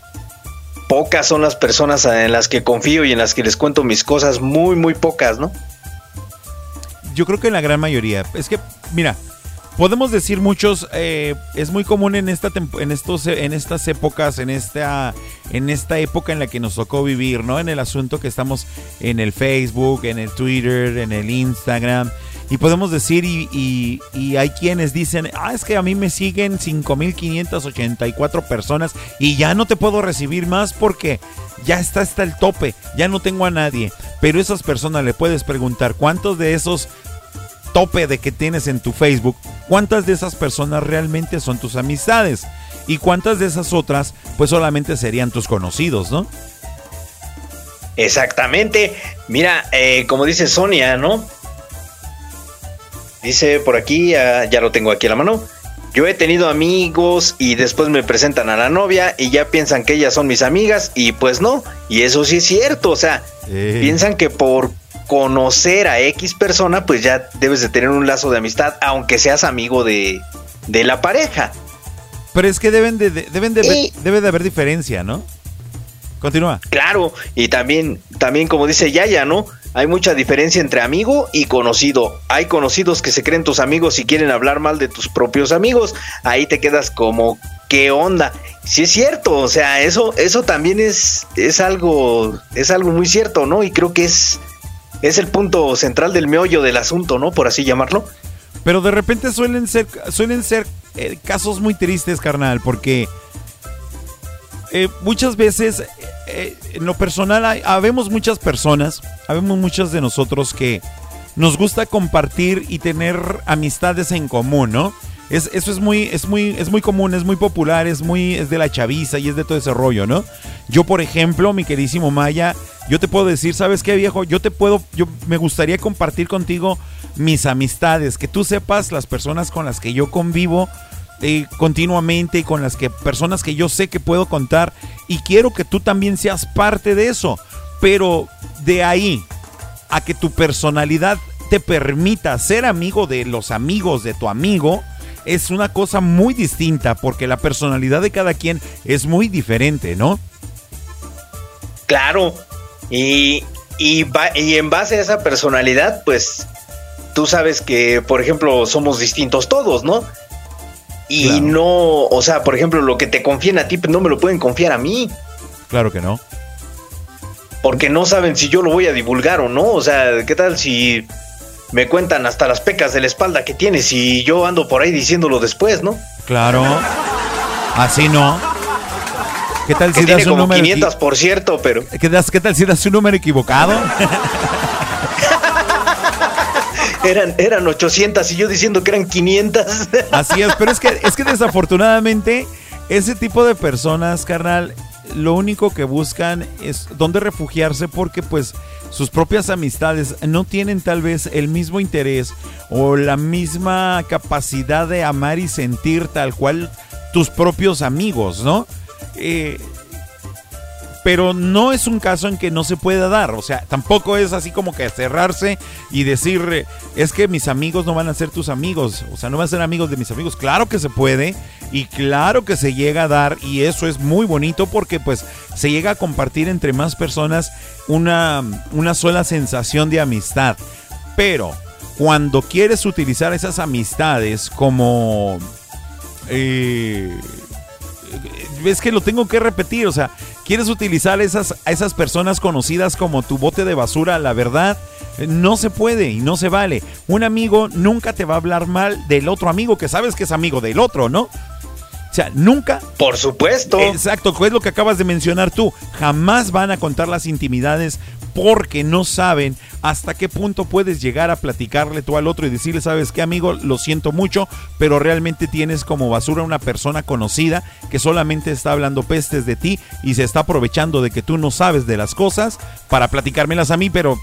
S27: pocas son las personas en las que confío y en las que les cuento mis cosas, muy, muy pocas, ¿no?
S1: Yo creo que en la gran mayoría. Es que, mira, podemos decir muchos, eh, es muy común en esta en estos en estas épocas, en esta en esta época en la que nos tocó vivir, ¿no? En el asunto que estamos en el Facebook, en el Twitter, en el Instagram. Y podemos decir, y, y, hay quienes dicen, ah, es que a mí me siguen 5.584 personas y ya no te puedo recibir más porque ya está hasta el tope, ya no tengo a nadie. Pero esas personas le puedes preguntar cuántos de esos tope de que tienes en tu Facebook, cuántas de esas personas realmente son tus amistades y cuántas de esas otras pues solamente serían tus conocidos, ¿no?
S27: Exactamente. Mira, eh, como dice Sonia, ¿no? Dice por aquí, ya, lo tengo aquí a la mano. Yo he tenido amigos y después me presentan a la novia y ya piensan que ellas son mis amigas y pues no. Y eso sí es cierto, o sea, piensan que por conocer a X persona, pues ya debes de tener un lazo de amistad, aunque seas amigo de, de la pareja.
S1: Pero es que deben de, deben de debe de haber diferencia, ¿no? Continúa.
S27: Claro, y también, también como dice Yaya, ¿no? Hay mucha diferencia entre amigo y conocido. Hay conocidos que se creen tus amigos y quieren hablar mal de tus propios amigos. Ahí te quedas como, ¿qué onda? Sí es cierto, o sea, eso, eso también es, es algo, es algo muy cierto, ¿no? Y creo que es, es el punto central del meollo del asunto, ¿no? Por así llamarlo.
S1: Pero de repente suelen ser, suelen ser eh, casos muy tristes, carnal, porque eh, muchas veces, eh, en lo personal, habemos muchas personas, habemos muchas de nosotros que nos gusta compartir y tener amistades en común, ¿no? Es, eso es muy, es muy, es muy común, es muy popular, es muy, es de la chaviza y es de todo ese rollo, ¿no? Yo, por ejemplo, mi queridísimo Maya, yo te puedo decir, ¿sabes qué, viejo? Yo te puedo, yo me gustaría compartir contigo mis amistades, que tú sepas las personas con las que yo convivo continuamente y con las que personas que yo sé que puedo contar y quiero que tú también seas parte de eso, pero de ahí a que tu personalidad te permita ser amigo de los amigos de tu amigo, es una cosa muy distinta porque la personalidad de cada quien es muy diferente, ¿no?
S27: Claro. Y, y en base a esa personalidad, pues tú sabes que, por ejemplo, somos distintos todos, ¿no? Y no, o sea, por ejemplo, lo que te confían a ti, pues no me lo pueden confiar a mí.
S1: Claro que no.
S27: Porque no saben si yo lo voy a divulgar o no. O sea, ¿qué tal si me cuentan hasta las pecas de la espalda que tienes y yo ando por ahí diciéndolo después, ¿no?
S1: Claro. Así no. ¿Qué tal
S27: si das un número 500 por cierto, pero
S1: ¿Qué, das, ¿Qué tal si das un número equivocado? [LAUGHS]
S27: eran eran 800 y yo diciendo que eran 500. [LAUGHS]
S1: Así es, pero es que es que desafortunadamente ese tipo de personas, carnal, lo único que buscan es dónde refugiarse porque pues sus propias amistades no tienen tal vez el mismo interés o la misma capacidad de amar y sentir tal cual tus propios amigos, ¿no? Eh, pero no es un caso en que no se pueda dar. O sea, tampoco es así como que cerrarse y decir, es que mis amigos no van a ser tus amigos. O sea, no van a ser amigos de mis amigos. Claro que se puede y claro que se llega a dar y eso es muy bonito porque pues se llega a compartir entre más personas una, una sola sensación de amistad. Pero cuando quieres utilizar esas amistades como... Eh, es que lo tengo que repetir, o sea, quieres utilizar esas, a esas personas conocidas como tu bote de basura, la verdad, no se puede y no se vale. Un amigo nunca te va a hablar mal del otro amigo que sabes que es amigo del otro, ¿no? O sea, nunca.
S27: Por supuesto.
S1: Exacto, es lo que acabas de mencionar tú. Jamás van a contar las intimidades porque no saben hasta qué punto puedes llegar a platicarle tú al otro y decirle, sabes qué amigo, lo siento mucho, pero realmente tienes como basura una persona conocida que solamente está hablando pestes de ti y se está aprovechando de que tú no sabes de las cosas para platicármelas a mí, pero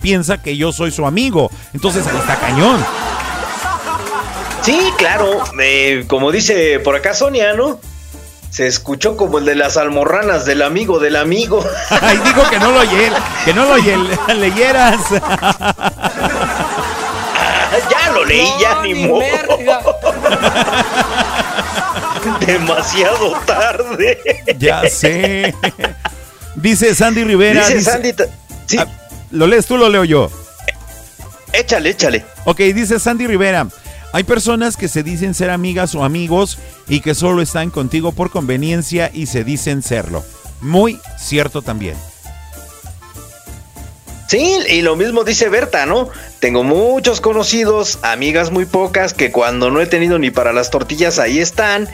S1: piensa que yo soy su amigo. Entonces está cañón.
S27: Sí, claro, eh, como dice por acá Sonia, ¿no? Se escuchó como el de las almorranas del amigo del amigo. [LAUGHS]
S1: Ay, dijo que no lo que no lo [LAUGHS] leyeras. [LAUGHS]
S27: ya lo leí, ya ni, modo. Demasiado tarde.
S1: Ya sé. Dice Sandy Rivera.
S27: Dice, Sandy. Sí.
S1: Ah, ¿Lo lees tú o lo leo yo?
S27: Échale, échale.
S1: Ok, dice Sandy Rivera. Hay personas que se dicen ser amigas o amigos y que solo están contigo por conveniencia y se dicen serlo. Muy cierto también.
S27: Sí, y lo mismo dice Berta, ¿no? Tengo muchos conocidos, amigas muy pocas, que cuando no he tenido ni para las tortillas ahí están.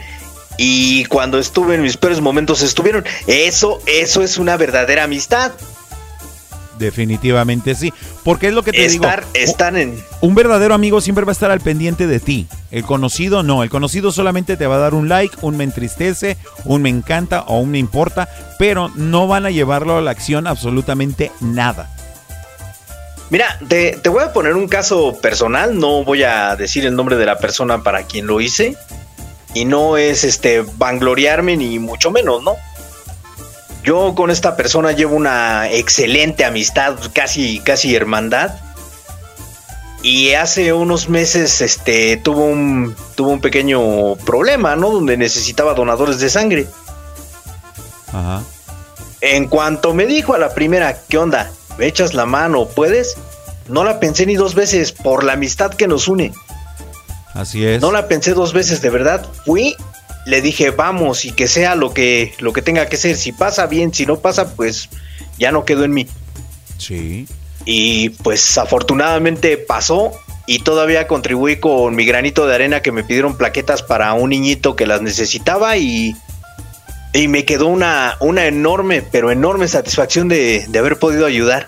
S27: Y cuando estuve en mis peores momentos estuvieron. Eso, eso es una verdadera amistad.
S1: Definitivamente sí. Porque es lo que te
S27: Estar,
S1: digo.
S27: Están en.
S1: Un verdadero amigo siempre va a estar al pendiente de ti. El conocido no. El conocido solamente te va a dar un like, un me entristece, un me encanta o un me importa. Pero no van a llevarlo a la acción absolutamente nada.
S27: Mira, te, te voy a poner un caso personal. No voy a decir el nombre de la persona para quien lo hice. Y no es este vangloriarme ni mucho menos, ¿no? Yo con esta persona llevo una excelente amistad, casi, casi hermandad. Y hace unos meses este, tuvo, un, tuvo un pequeño problema, ¿no? Donde necesitaba donadores de sangre.
S1: Ajá.
S27: En cuanto me dijo a la primera, ¿qué onda? ¿Me echas la mano? ¿Puedes? No la pensé ni dos veces por la amistad que nos une.
S1: Así es.
S27: No la pensé dos veces, de verdad. Fui le dije, vamos, y que sea lo que, lo que tenga que ser. Si pasa bien, si no pasa, pues ya no quedó en mí.
S1: Sí.
S27: Y pues afortunadamente pasó y todavía contribuí con mi granito de arena que me pidieron plaquetas para un niñito que las necesitaba y, y me quedó una, una enorme, pero enorme satisfacción de, de haber podido ayudar.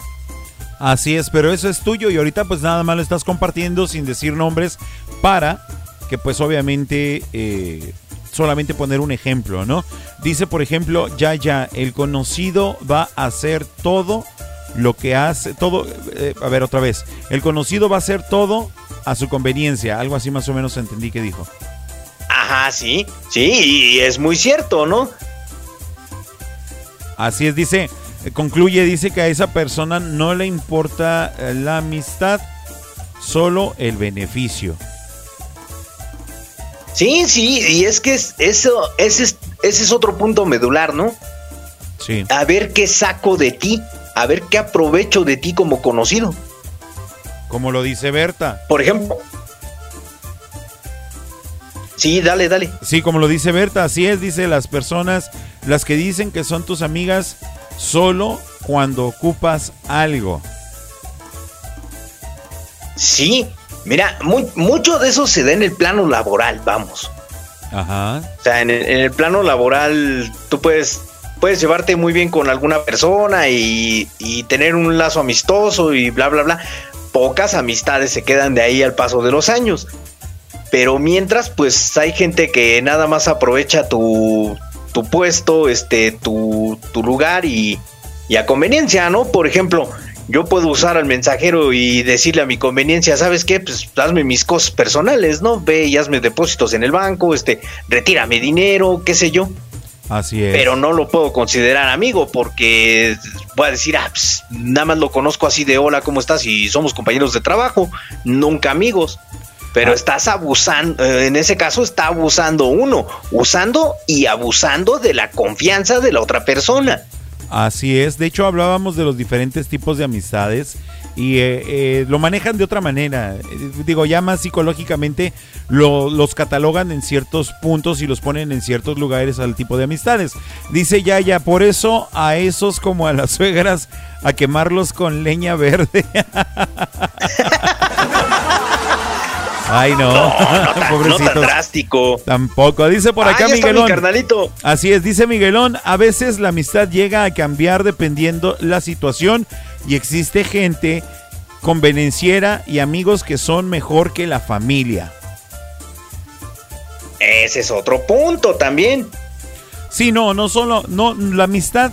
S1: Así es, pero eso es tuyo y ahorita pues nada más lo estás compartiendo sin decir nombres para que pues obviamente eh, solamente poner un ejemplo, ¿no? Dice por ejemplo, ya ya, el conocido va a hacer todo lo que hace, todo, eh, a ver otra vez, el conocido va a hacer todo a su conveniencia, algo así más o menos entendí que dijo.
S27: Ajá, sí, sí, y es muy cierto, ¿no?
S1: Así es, dice, concluye, dice que a esa persona no le importa eh, la amistad, solo el beneficio.
S27: Sí, sí, y es que es, eso, ese es, ese es otro punto medular, ¿no?
S1: Sí.
S27: A ver qué saco de ti, a ver qué aprovecho de ti como conocido.
S1: Como lo dice Berta.
S27: Por ejemplo. Sí, dale, dale.
S1: Sí, como lo dice Berta, así es, dice las personas, las que dicen que son tus amigas solo cuando ocupas algo.
S27: Sí, mira, muy, mucho de eso se da en el plano laboral, vamos.
S1: Ajá.
S27: O sea, en el, en el plano laboral tú puedes, puedes llevarte muy bien con alguna persona y, y tener un lazo amistoso y bla, bla, bla. Pocas amistades se quedan de ahí al paso de los años. Pero mientras, pues hay gente que nada más aprovecha tu, tu puesto, este, tu, tu lugar y, y a conveniencia, ¿no? Por ejemplo, yo puedo usar al mensajero y decirle a mi conveniencia, ¿sabes qué? Pues hazme mis cosas personales, ¿no? Ve y hazme depósitos en el banco, este, retírame dinero, qué sé yo.
S1: Así es.
S27: Pero no lo puedo considerar amigo porque voy a decir, ah, pues, nada más lo conozco así de hola, ¿cómo estás? Y somos compañeros de trabajo, nunca amigos. Pero estás abusando, eh, en ese caso está abusando uno, usando y abusando de la confianza de la otra persona.
S1: Así es, de hecho hablábamos de los diferentes tipos de amistades y eh, eh, lo manejan de otra manera. Eh, digo, ya más psicológicamente lo- los catalogan en ciertos puntos y los ponen en ciertos lugares al tipo de amistades. Dice ya, ya, por eso a esos como a las suegras a quemarlos con leña verde. [LAUGHS] Ay, no.
S27: No, no tan- [LAUGHS] no tan
S1: Pobrecitos.
S27: drástico.
S1: Tampoco. Dice por acá
S27: mi
S1: Miguelón.
S27: carnalito.
S1: Así es, dice Miguelón. A veces la amistad llega a cambiar dependiendo la situación y existe gente convenenciera y amigos que son mejor que la familia.
S27: Ese es otro punto también.
S1: Sí, no, no solo, no, la amistad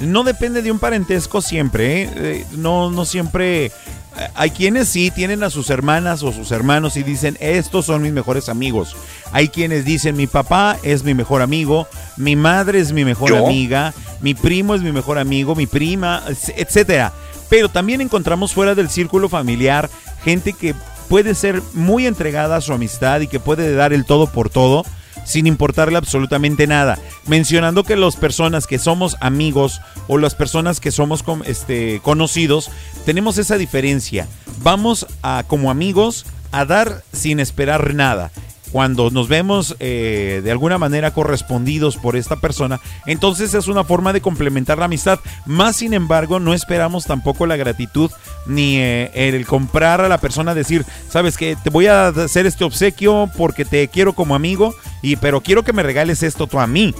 S1: no depende de un parentesco siempre, ¿eh? Eh, no, no siempre. Eh, Hay quienes sí tienen a sus hermanas o sus hermanos y dicen, estos son mis mejores amigos. Hay quienes dicen, mi papá es mi mejor amigo, mi madre es mi mejor
S27: ¿Yo?
S1: amiga, mi primo es mi mejor amigo, mi prima, etcétera. Pero también encontramos fuera del círculo familiar gente que puede ser muy entregada a su amistad y que puede dar el todo por todo sin importarle absolutamente nada. Mencionando que las personas que somos amigos o las personas que somos este, conocidos, tenemos esa diferencia. Vamos a, como amigos, a dar sin esperar nada. Cuando nos vemos eh, de alguna manera correspondidos por esta persona, entonces es una forma de complementar la amistad. Más sin embargo, no esperamos tampoco la gratitud ni eh, el comprar a la persona, decir, sabes que te voy a hacer este obsequio porque te quiero como amigo, y pero quiero que me regales esto tú a mí.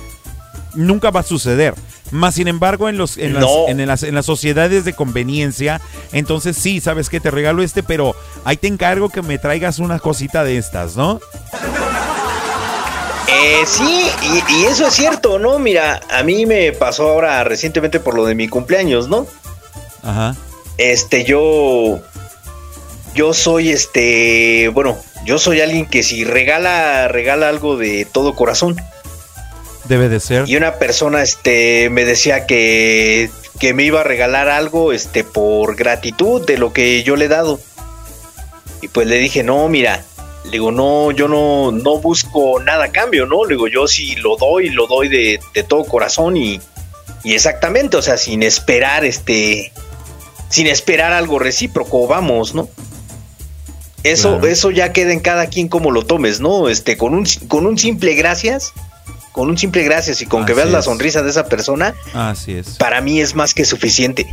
S1: Nunca va a suceder. Más sin embargo, en, los, en, las, en, las, en las sociedades de conveniencia, entonces sí, sabes que te regalo este, pero ahí te encargo que me traigas una cosita de estas, ¿no?
S27: Eh, sí, y, y eso es cierto, ¿no? Mira, a mí me pasó ahora recientemente por lo de mi cumpleaños, ¿no?
S1: Ajá.
S27: Este, yo. Yo soy este. Bueno, yo soy alguien que si regala, regala algo de todo corazón.
S1: Debe de ser.
S27: Y una persona, este, me decía que, que me iba a regalar algo, este, por gratitud de lo que yo le he dado. Y pues le dije, no, mira, le digo, no, yo no, no busco nada a cambio, ¿no? Le digo, yo sí lo doy, lo doy de, de todo corazón y, y exactamente, o sea, sin esperar, este, sin esperar algo recíproco, vamos, ¿no? Eso,
S1: Claro.
S27: eso ya queda en cada quien como lo tomes, ¿no? Este, con un, con un simple gracias, con un simple gracias y con que veas la sonrisa de esa persona,
S1: Así es.
S27: para mí es más que suficiente.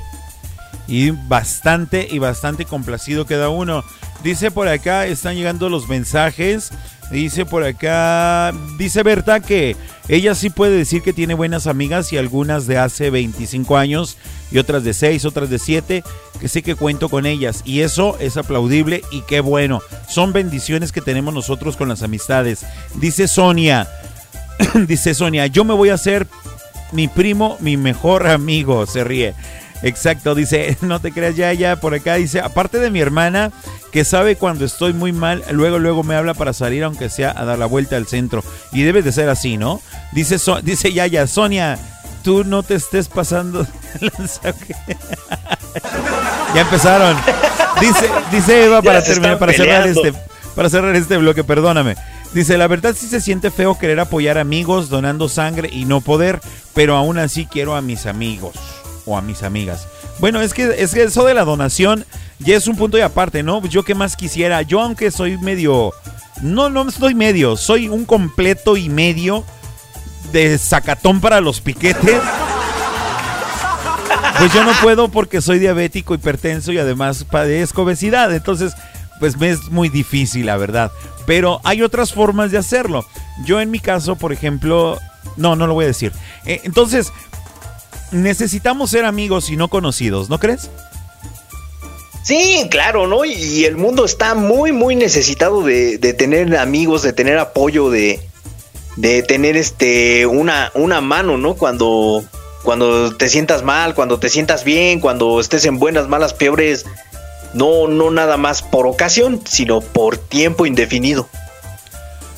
S1: Y bastante y bastante complacido cada uno. Dice por acá, están llegando los mensajes. Dice por acá, dice Berta que ella sí puede decir que tiene buenas amigas y algunas de hace 25 años y otras de 6, otras de 7, porque sé que cuento con ellas y eso es aplaudible y qué bueno. Son bendiciones que tenemos nosotros con las amistades. Dice Sonia, [CLEARS THROAT] dice Sonia, yo me voy a hacer mi primo, mi mejor amigo, se ríe. Exacto, dice, [LAUGHS] no te creas ya, ya, por acá dice, aparte de mi hermana, que sabe cuando estoy muy mal, luego, luego me habla para salir, aunque sea a dar la vuelta al centro. Y debe de ser así, ¿no? Dice, dice ya, ya, Sonia, tú no te estés pasando. [LAUGHS] [LAUGHS] ya empezaron. Dice, dice Eva para terminar, para cerrar este, para cerrar este bloque, perdóname. Dice, la verdad sí se siente feo querer apoyar amigos donando sangre y no poder, pero aún así quiero a mis amigos o a mis amigas. Bueno, es que, es que eso de la donación ya es un punto de aparte, ¿no? Yo qué más quisiera, yo aunque soy medio... No, no estoy medio, soy un completo y medio de sacatón para los piquetes. Pues yo no puedo porque soy diabético, hipertenso y además padezco obesidad. Entonces, pues me es muy difícil, la verdad. Pero hay otras formas de hacerlo. Yo en mi caso, por ejemplo, no, no lo voy a decir. Eh, entonces, necesitamos ser amigos y no conocidos, ¿no crees?
S27: Sí, claro, ¿no? Y el mundo está muy, muy necesitado de, tener amigos, de tener apoyo, de, de tener este una, una mano, ¿no? Cuando, cuando te sientas mal, cuando te sientas bien, cuando estés en buenas, malas, peores, no, no nada más por ocasión, sino por tiempo indefinido.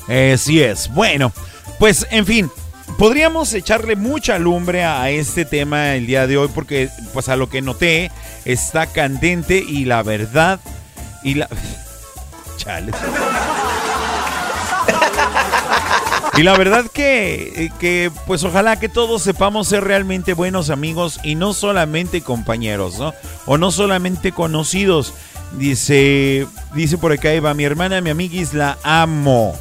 S1: Así es. Bueno, pues en fin, podríamos echarle mucha lumbre a este tema el día de hoy porque, pues a lo que noté, está candente y la verdad y la... [LAUGHS] Chale. Y la verdad que, que, pues ojalá que todos sepamos ser realmente buenos amigos y no solamente compañeros, ¿no? O no solamente conocidos. Dice, dice por acá Eva, mi hermana, mi amiguis, la amo.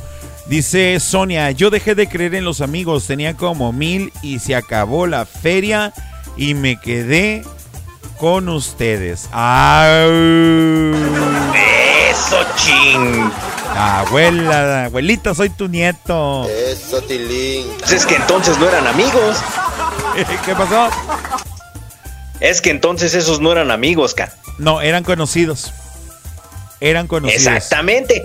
S1: Dice Sonia, yo dejé de creer en los amigos, tenía como mil y se acabó la feria y me quedé con ustedes.
S27: Eso ching.
S1: Abuela, abuelita, soy tu nieto.
S14: Eso, Tilín.
S27: Es que entonces no eran amigos. [LAUGHS]
S1: ¿Qué pasó?
S27: Es que entonces esos no eran amigos, Ca.
S1: No, eran conocidos. Eran conocidos.
S27: Exactamente.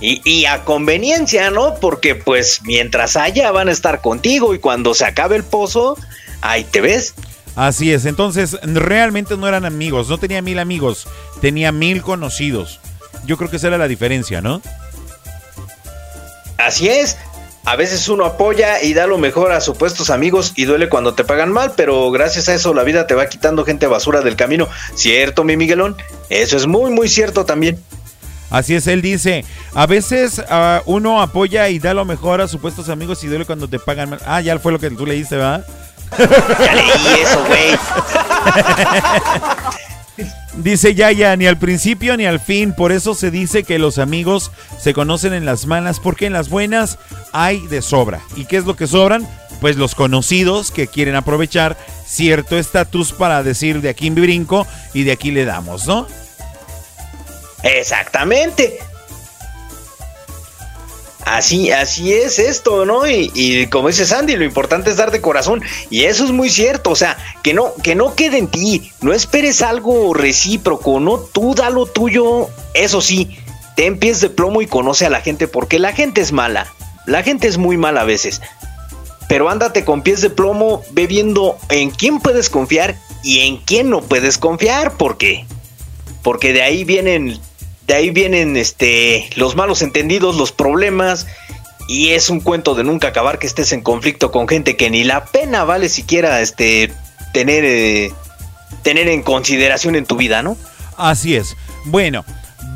S27: Y, y, a conveniencia, ¿no? Porque pues mientras haya van a estar contigo y cuando se acabe el pozo, ahí te ves.
S1: Así es, entonces realmente no eran amigos, no tenía mil amigos, tenía mil conocidos. Yo creo que esa era la diferencia, ¿no?
S27: Así es. A veces uno apoya y da lo mejor a supuestos amigos y duele cuando te pagan mal, pero gracias a eso la vida te va quitando gente basura del camino. ¿Cierto, mi Miguelón? Eso es muy, muy cierto también.
S1: Así es, él dice, a veces uh, uno apoya y da lo mejor a supuestos amigos y duele cuando te pagan mal. Ah, ya fue lo que tú leíste, ¿verdad?
S27: Ya leí eso, güey. [LAUGHS]
S1: Dice Yaya, ni al principio ni al fin, por eso se dice que los amigos se conocen en las malas, porque en las buenas hay de sobra. ¿Y qué es lo que sobran? Pues los conocidos que quieren aprovechar cierto estatus para decir de aquí me brinco y de aquí le damos, ¿no?
S27: Exactamente. Así, así es esto, ¿no? Y, como dice Sandy, lo importante es dar de corazón. Y eso es muy cierto. O sea, que no, que no quede en ti. No esperes algo recíproco, ¿no? Tú da lo tuyo. Eso sí, ten pies de plomo y conoce a la gente, porque la gente es mala. La gente es muy mala a veces. Pero ándate con pies de plomo, ve viendo en quién puedes confiar y en quién no puedes confiar. ¿Por qué? Porque de ahí vienen de ahí vienen este, los malos entendidos, los problemas. Y es un cuento de nunca acabar que estés en conflicto con gente que ni la pena vale siquiera este, tener, eh, tener en consideración en tu vida, ¿no?
S1: Así es. Bueno,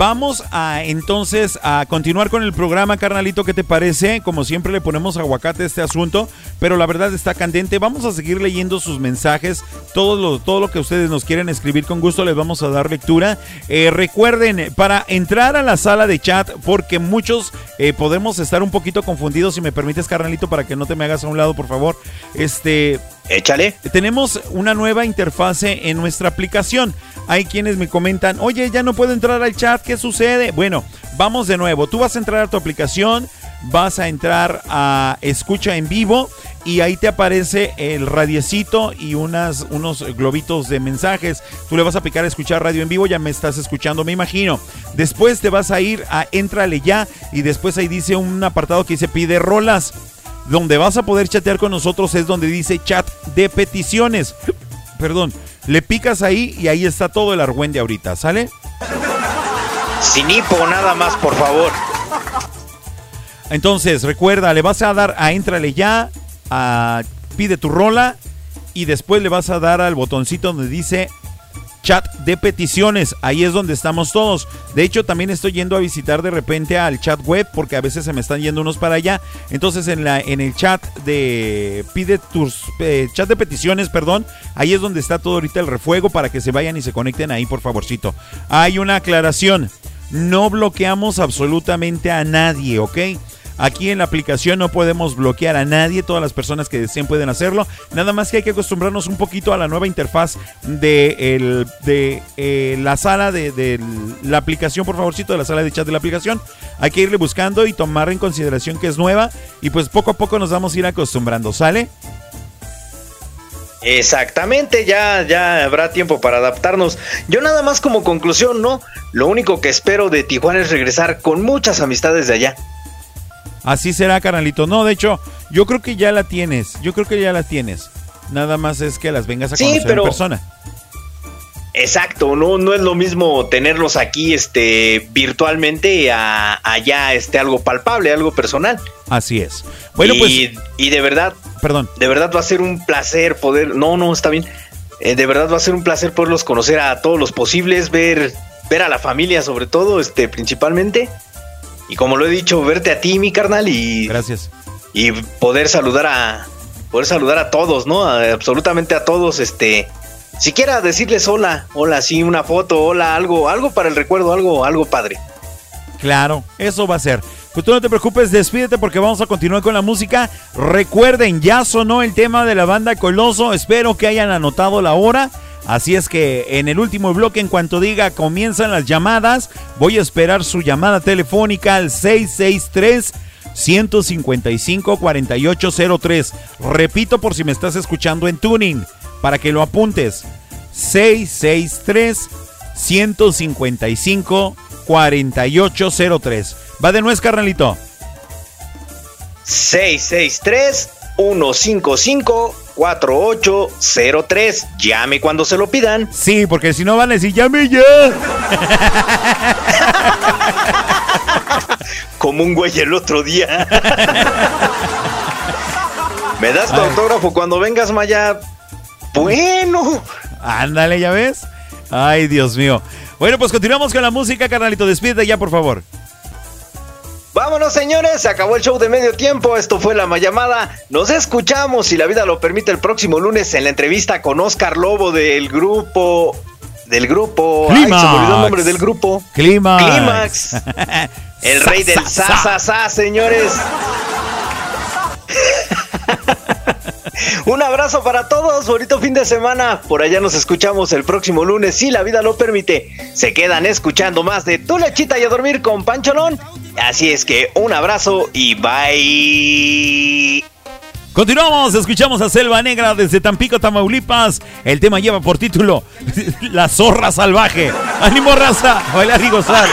S1: Vamos a entonces a continuar con el programa, carnalito, ¿qué te parece? Como siempre le ponemos aguacate a este asunto, pero la verdad está candente. Vamos a seguir leyendo sus mensajes, todo lo, todo lo que ustedes nos quieren escribir, con gusto les vamos a dar lectura. Eh, recuerden, para entrar a la sala de chat, porque muchos eh, podemos estar un poquito confundidos, si me permites, carnalito, para que no te me hagas a un lado, por favor. Este...
S27: Échale.
S1: Tenemos una nueva interfase en nuestra aplicación. Hay quienes me comentan, oye, ya no puedo entrar al chat, ¿qué sucede? Bueno, vamos de nuevo. Tú vas a entrar a tu aplicación, vas a entrar a escucha en vivo y ahí te aparece el radiecito y unas, unos globitos de mensajes. Tú le vas a picar a escuchar radio en vivo, ya me estás escuchando, me imagino. Después te vas a ir a Entrale ya y después ahí dice un apartado que dice pide rolas. Donde vas a poder chatear con nosotros es donde dice chat de peticiones. Perdón, le picas ahí y ahí está todo el argüende ahorita, ¿sale?
S27: Sin hipo, nada más, por favor.
S1: Entonces, recuerda, le vas a dar a Entrale ya, a pide tu rola y después le vas a dar al botoncito donde dice chat de peticiones. Ahí es donde estamos todos. De hecho, también estoy yendo a visitar de repente al chat web porque a veces se me están yendo unos para allá. Entonces, en la en el chat de pide tus eh, chat de peticiones, perdón, ahí es donde está todo ahorita el refuego para que se vayan y se conecten ahí, por favorcito. Hay una aclaración. No bloqueamos absolutamente a nadie, ¿ok? Aquí en la aplicación no podemos bloquear a nadie, todas las personas que deseen pueden hacerlo. Nada más que hay que acostumbrarnos un poquito a la nueva interfaz de, eh, la sala de, de, la aplicación, por favorcito, de la sala de chat de la aplicación. Hay que irle buscando y tomar en consideración que es nueva y pues poco a poco nos vamos a ir acostumbrando, ¿sale?
S27: Exactamente, ya, ya habrá tiempo para adaptarnos. Yo nada más como conclusión, ¿no? Lo único que espero de Tijuana es regresar con muchas amistades de allá.
S1: Así será, carnalito. No, de hecho, yo creo que ya la tienes. Yo creo que ya la tienes. Nada más es que las vengas a
S27: Sí,
S1: conocer
S27: pero-
S1: en persona.
S27: Exacto, no, no es lo mismo tenerlos aquí este, virtualmente a allá este, algo palpable, algo personal.
S1: Así es. Bueno,
S27: y,
S1: pues.
S27: y de verdad,
S1: Perdón.
S27: de verdad va a ser un placer poder. No, no, está bien. Eh, de verdad va a ser un placer poderlos conocer a todos los posibles, ver, ver a la familia, sobre todo, este, principalmente. Y como lo he dicho, verte a ti, mi carnal, y.
S1: Gracias.
S27: Y poder saludar a. Poder saludar a todos, ¿no? A- absolutamente a todos, este. Siquiera decirles hola, hola, sí, una foto, hola, algo, algo para el recuerdo, algo, algo padre.
S1: Claro, eso va a ser. Pues tú no te preocupes, despídete porque vamos a continuar con la música. Recuerden, ya sonó el tema de la banda Coloso. Espero que hayan anotado la hora. Así es que en el último bloque, en cuanto diga comienzan las llamadas, voy a esperar su llamada telefónica al 663 155 4803. Repito por si me estás escuchando en tuning, para que lo apuntes. 663 155 4803. Va de nuez, carnalito.
S27: 663-155-4803. Llame cuando se lo pidan.
S1: Sí, porque si no van a decir, llame ya. [LAUGHS]
S27: Como un güey el otro día. ¿Me das tu
S1: Ay.
S27: autógrafo cuando vengas, Maya? Bueno.
S1: Ándale, ya ves. Ay, Dios mío. Bueno, pues continuamos con la música, carnalito. Despídete ya, por favor.
S27: Vámonos, señores. Se acabó el show de medio tiempo. Esto fue la llamada. Nos escuchamos, si la vida lo permite, el próximo lunes en la entrevista con Oscar Lobo del grupo. Del grupo. Ay, se me olvidó el nombre del grupo.
S1: Clímax.
S27: Clímax. [LAUGHS] El rey del
S1: sa,
S27: sa,
S1: sa,
S27: señores. [LAUGHS] [LAUGHS] Un abrazo para todos, bonito fin de semana. Por allá nos escuchamos el próximo lunes, si la vida lo permite. Se quedan escuchando más de Tu Lechita y a dormir con Pancholón. Así es que un abrazo y bye.
S1: Continuamos, escuchamos a Selva Negra desde Tampico, Tamaulipas. El tema lleva por título [LAUGHS] La zorra salvaje. ¡Ánimo, raza! Bailar y gozar.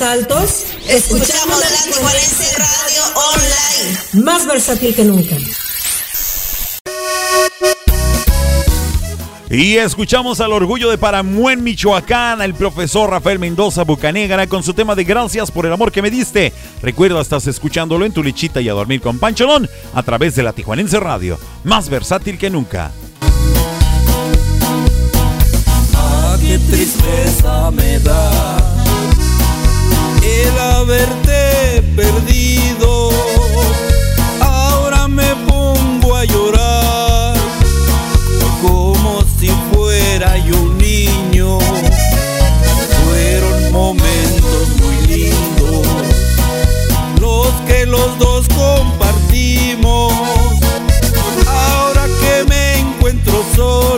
S28: Altos,
S12: Escuchamos la Tijuanense Radio Online.
S28: más versátil que nunca.
S1: Y escuchamos al orgullo de Paramuen, Michoacán, al profesor Rafael Mendoza Bucanegra con su tema de Gracias por el amor que me diste. Recuerda, estás escuchándolo en tu lechita y a dormir con Pancholón a través de la Tijuanense Radio, más versátil que nunca.
S29: Ah, qué tristeza me da el haberte perdido. Ahora me pongo a llorar como si fuera yo un niño. Fueron momentos muy lindos los que los dos compartimos. Ahora que me encuentro solo,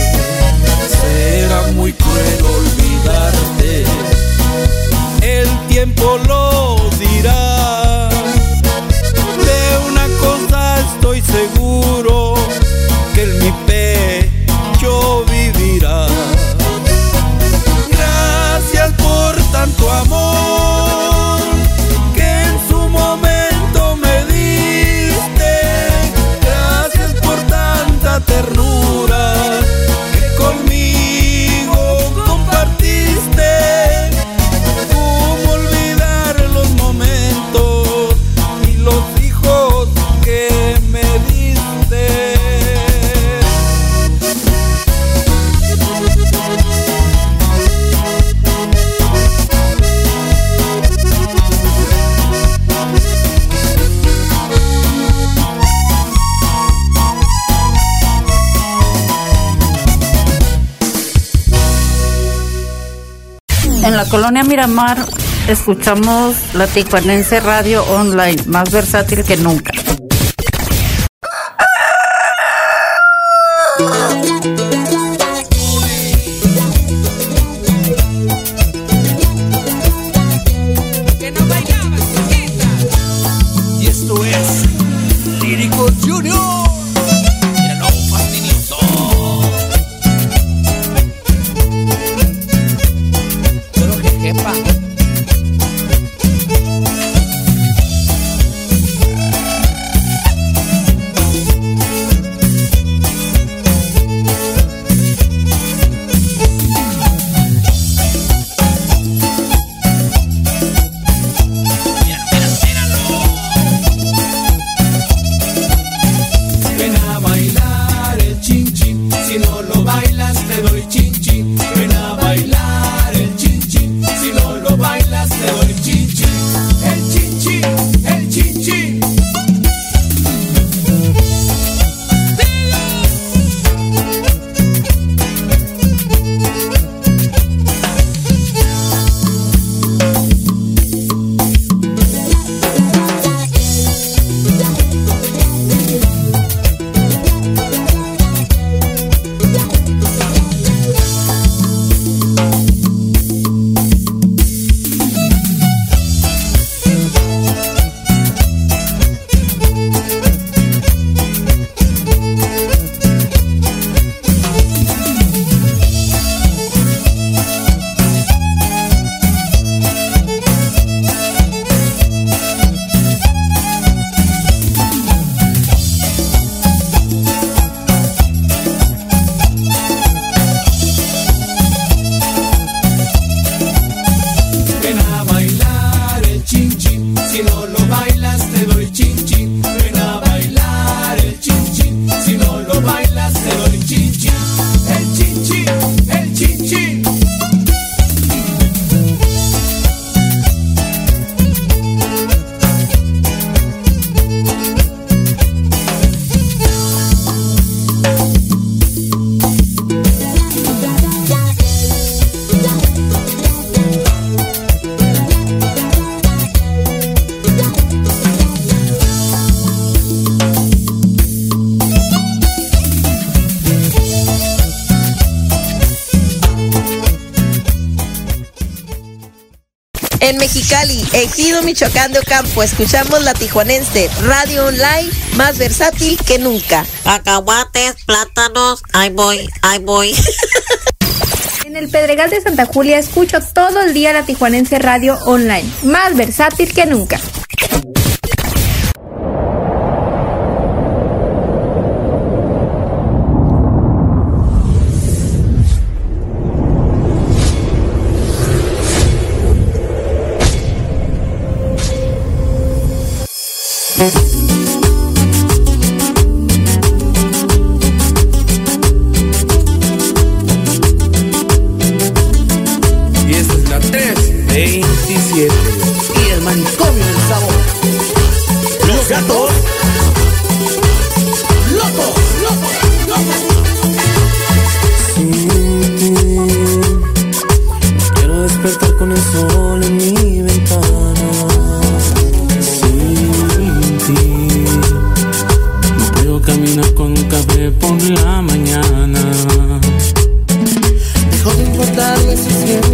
S29: Muy cruel olvidarte, el tiempo lo dirá.
S30: Colonia Miramar escuchamos la Tijuanense Radio Online, más versátil que nunca.
S31: Mexicali, Ejido Michoacán de Ocampo, escuchamos la tijuanense, radio online más versátil que nunca.
S32: Cacahuates, plátanos, ahí voy, ahí voy. [LAUGHS]
S33: En el Pedregal de Santa Julia escucho todo el día la Tijuanense Radio Online, más versátil que nunca.
S34: Mi ventana. Sin ti, no puedo caminar con un café por la mañana.
S20: Dejó de importarme si siento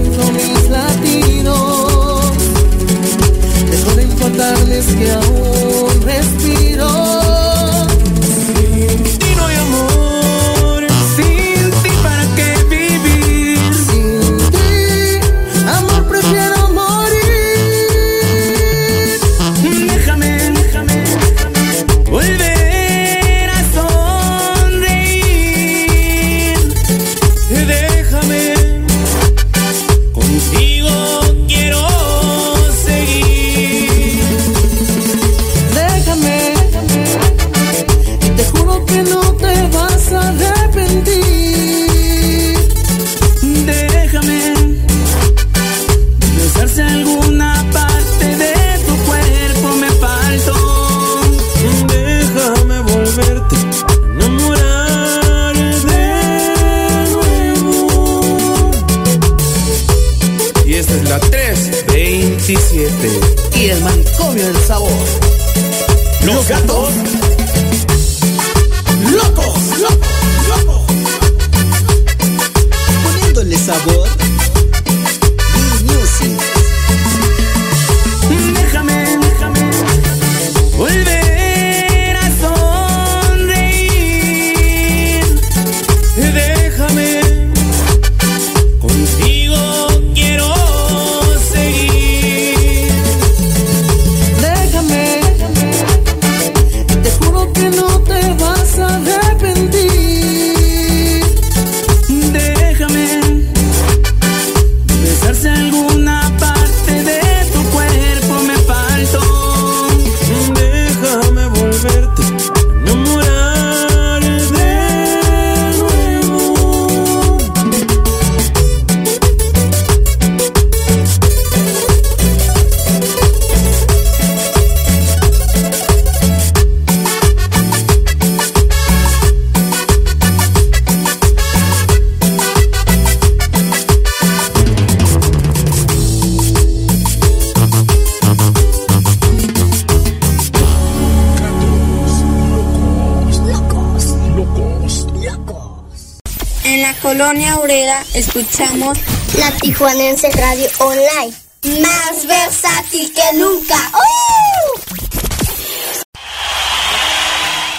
S22: escuchamos la Tijuanense Radio Online, más versátil que nunca. ¡Uh!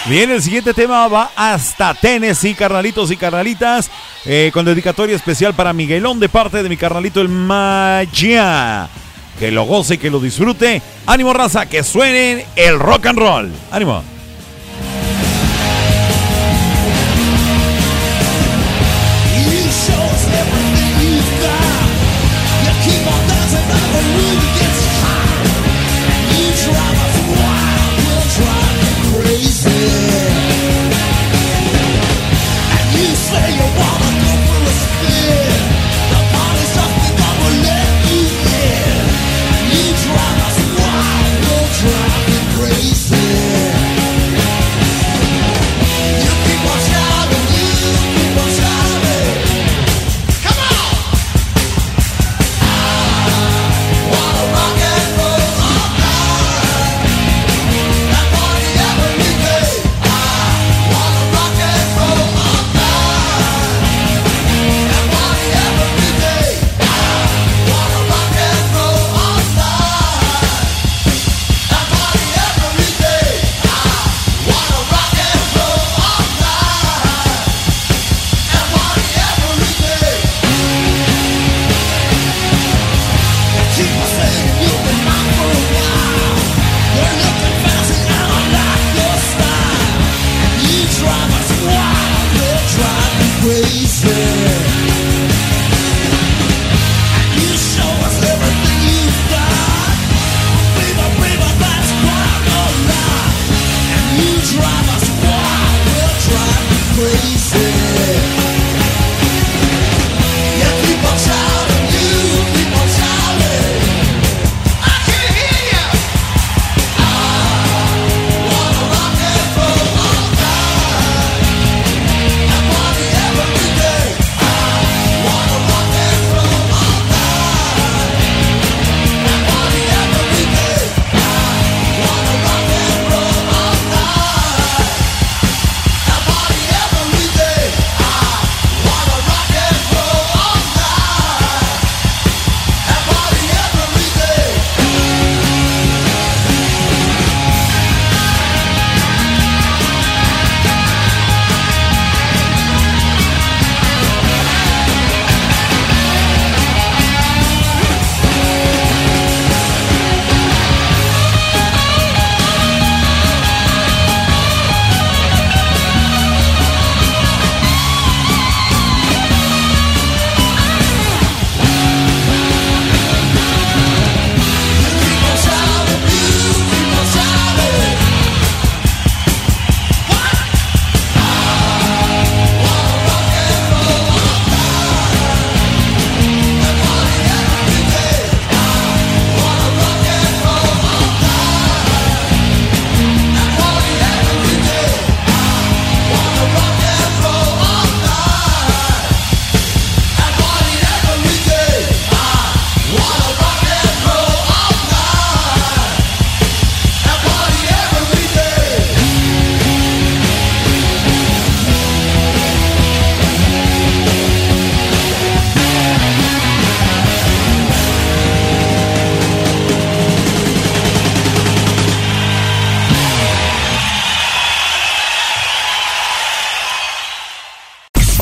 S1: Bien, el siguiente tema va hasta Tennessee, carnalitos y carnalitas, eh, con dedicatoria especial para Miguelón de parte de mi carnalito el Maya. Que lo goce que lo disfrute. Ánimo, raza, que suenen el rock and roll. Ánimo.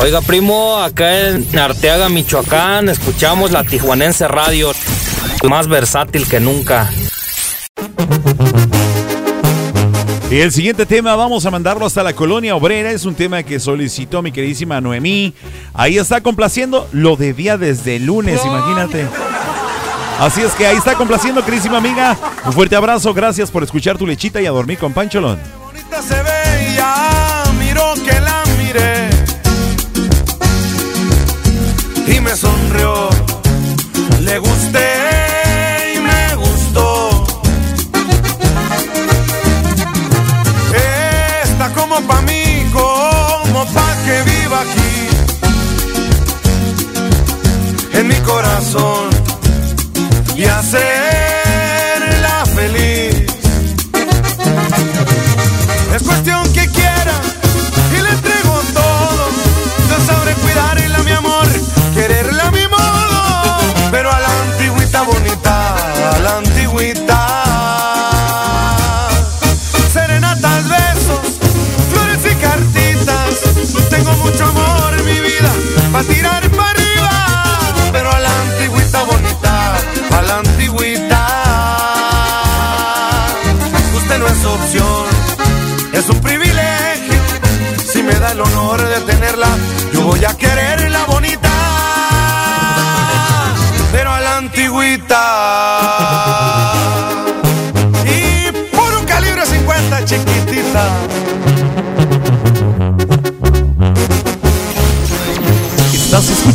S35: Oiga, primo, acá en Arteaga, Michoacán, escuchamos la Tijuanense Radio, más versátil que nunca.
S1: Y el siguiente tema vamos a mandarlo hasta la colonia obrera. Es un tema que solicitó mi queridísima Noemí. Ahí está complaciendo. Lo debía desde el lunes, imagínate. Así es que ahí está complaciendo, queridísima amiga. Un fuerte abrazo. Gracias por escuchar tu lechita y a dormir con Pancholón.
S4: bonita se veía, y me sonrió. Le gusté y me gustó. Está como pa' mí, como pa' que viva aquí en mi corazón y hacerla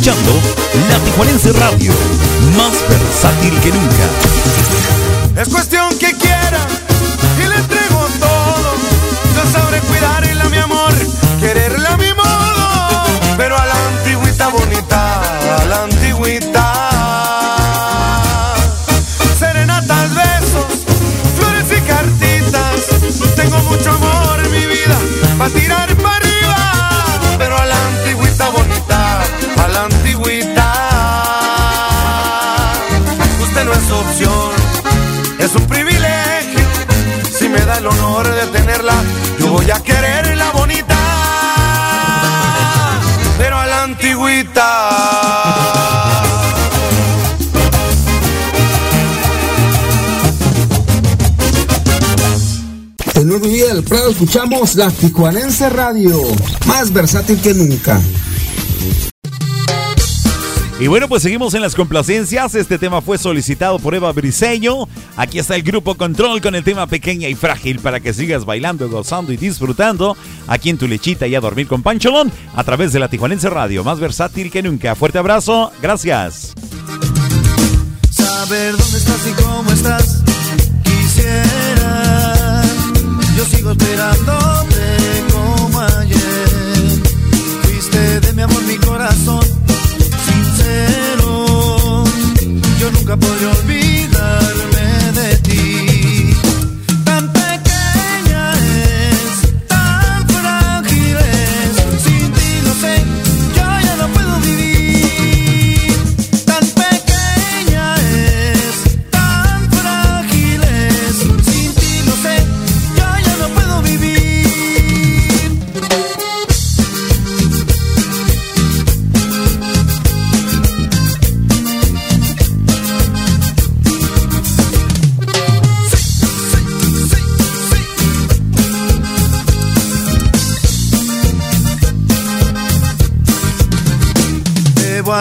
S4: La
S18: Tijuanense Radio, más versátil que nunca.
S4: Es cuestión
S36: escuchamos la Tijuanense Radio, más versátil que nunca.
S1: Y bueno, pues seguimos en las complacencias. Este tema fue solicitado por Eva Briseño. Aquí está el grupo Control con el tema Pequeña y Frágil para que sigas bailando, gozando y disfrutando aquí en tu lechita y a dormir con Pancholón a través de la Tijuanense Radio, más versátil que nunca. Fuerte abrazo, gracias.
S20: Saber dónde estás y cómo estás, quisiera. Yo sigo esperándote como ayer. Fuiste de mi amor, mi corazón, sincero. Yo nunca podré olvidarme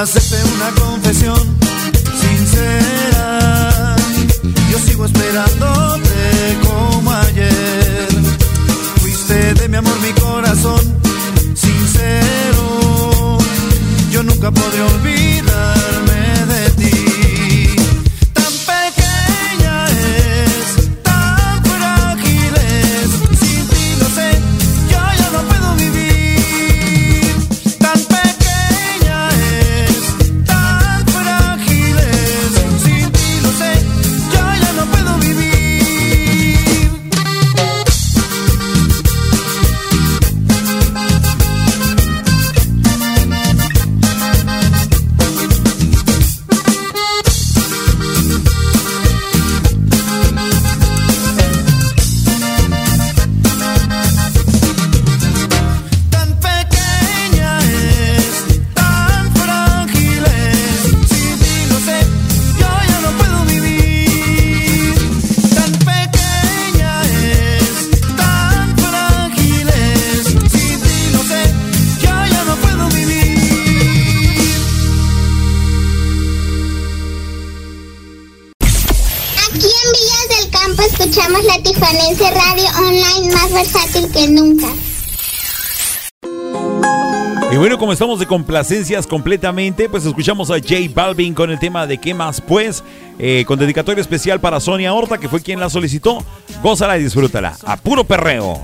S1: cause estamos de complacencias completamente, pues escuchamos a J Balvin con el tema de qué más pues, eh, con dedicatoria especial para Sonia Horta, que fue quien la solicitó. Gózala y disfrútala. A puro perreo.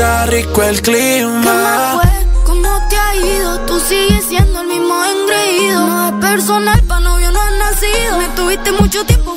S20: Rico el clima.
S37: ¿Cómo te ha ido? Tú sigues siendo el mismo engreído. No es personal, pa' novio no has nacido. Me tuviste mucho tiempo,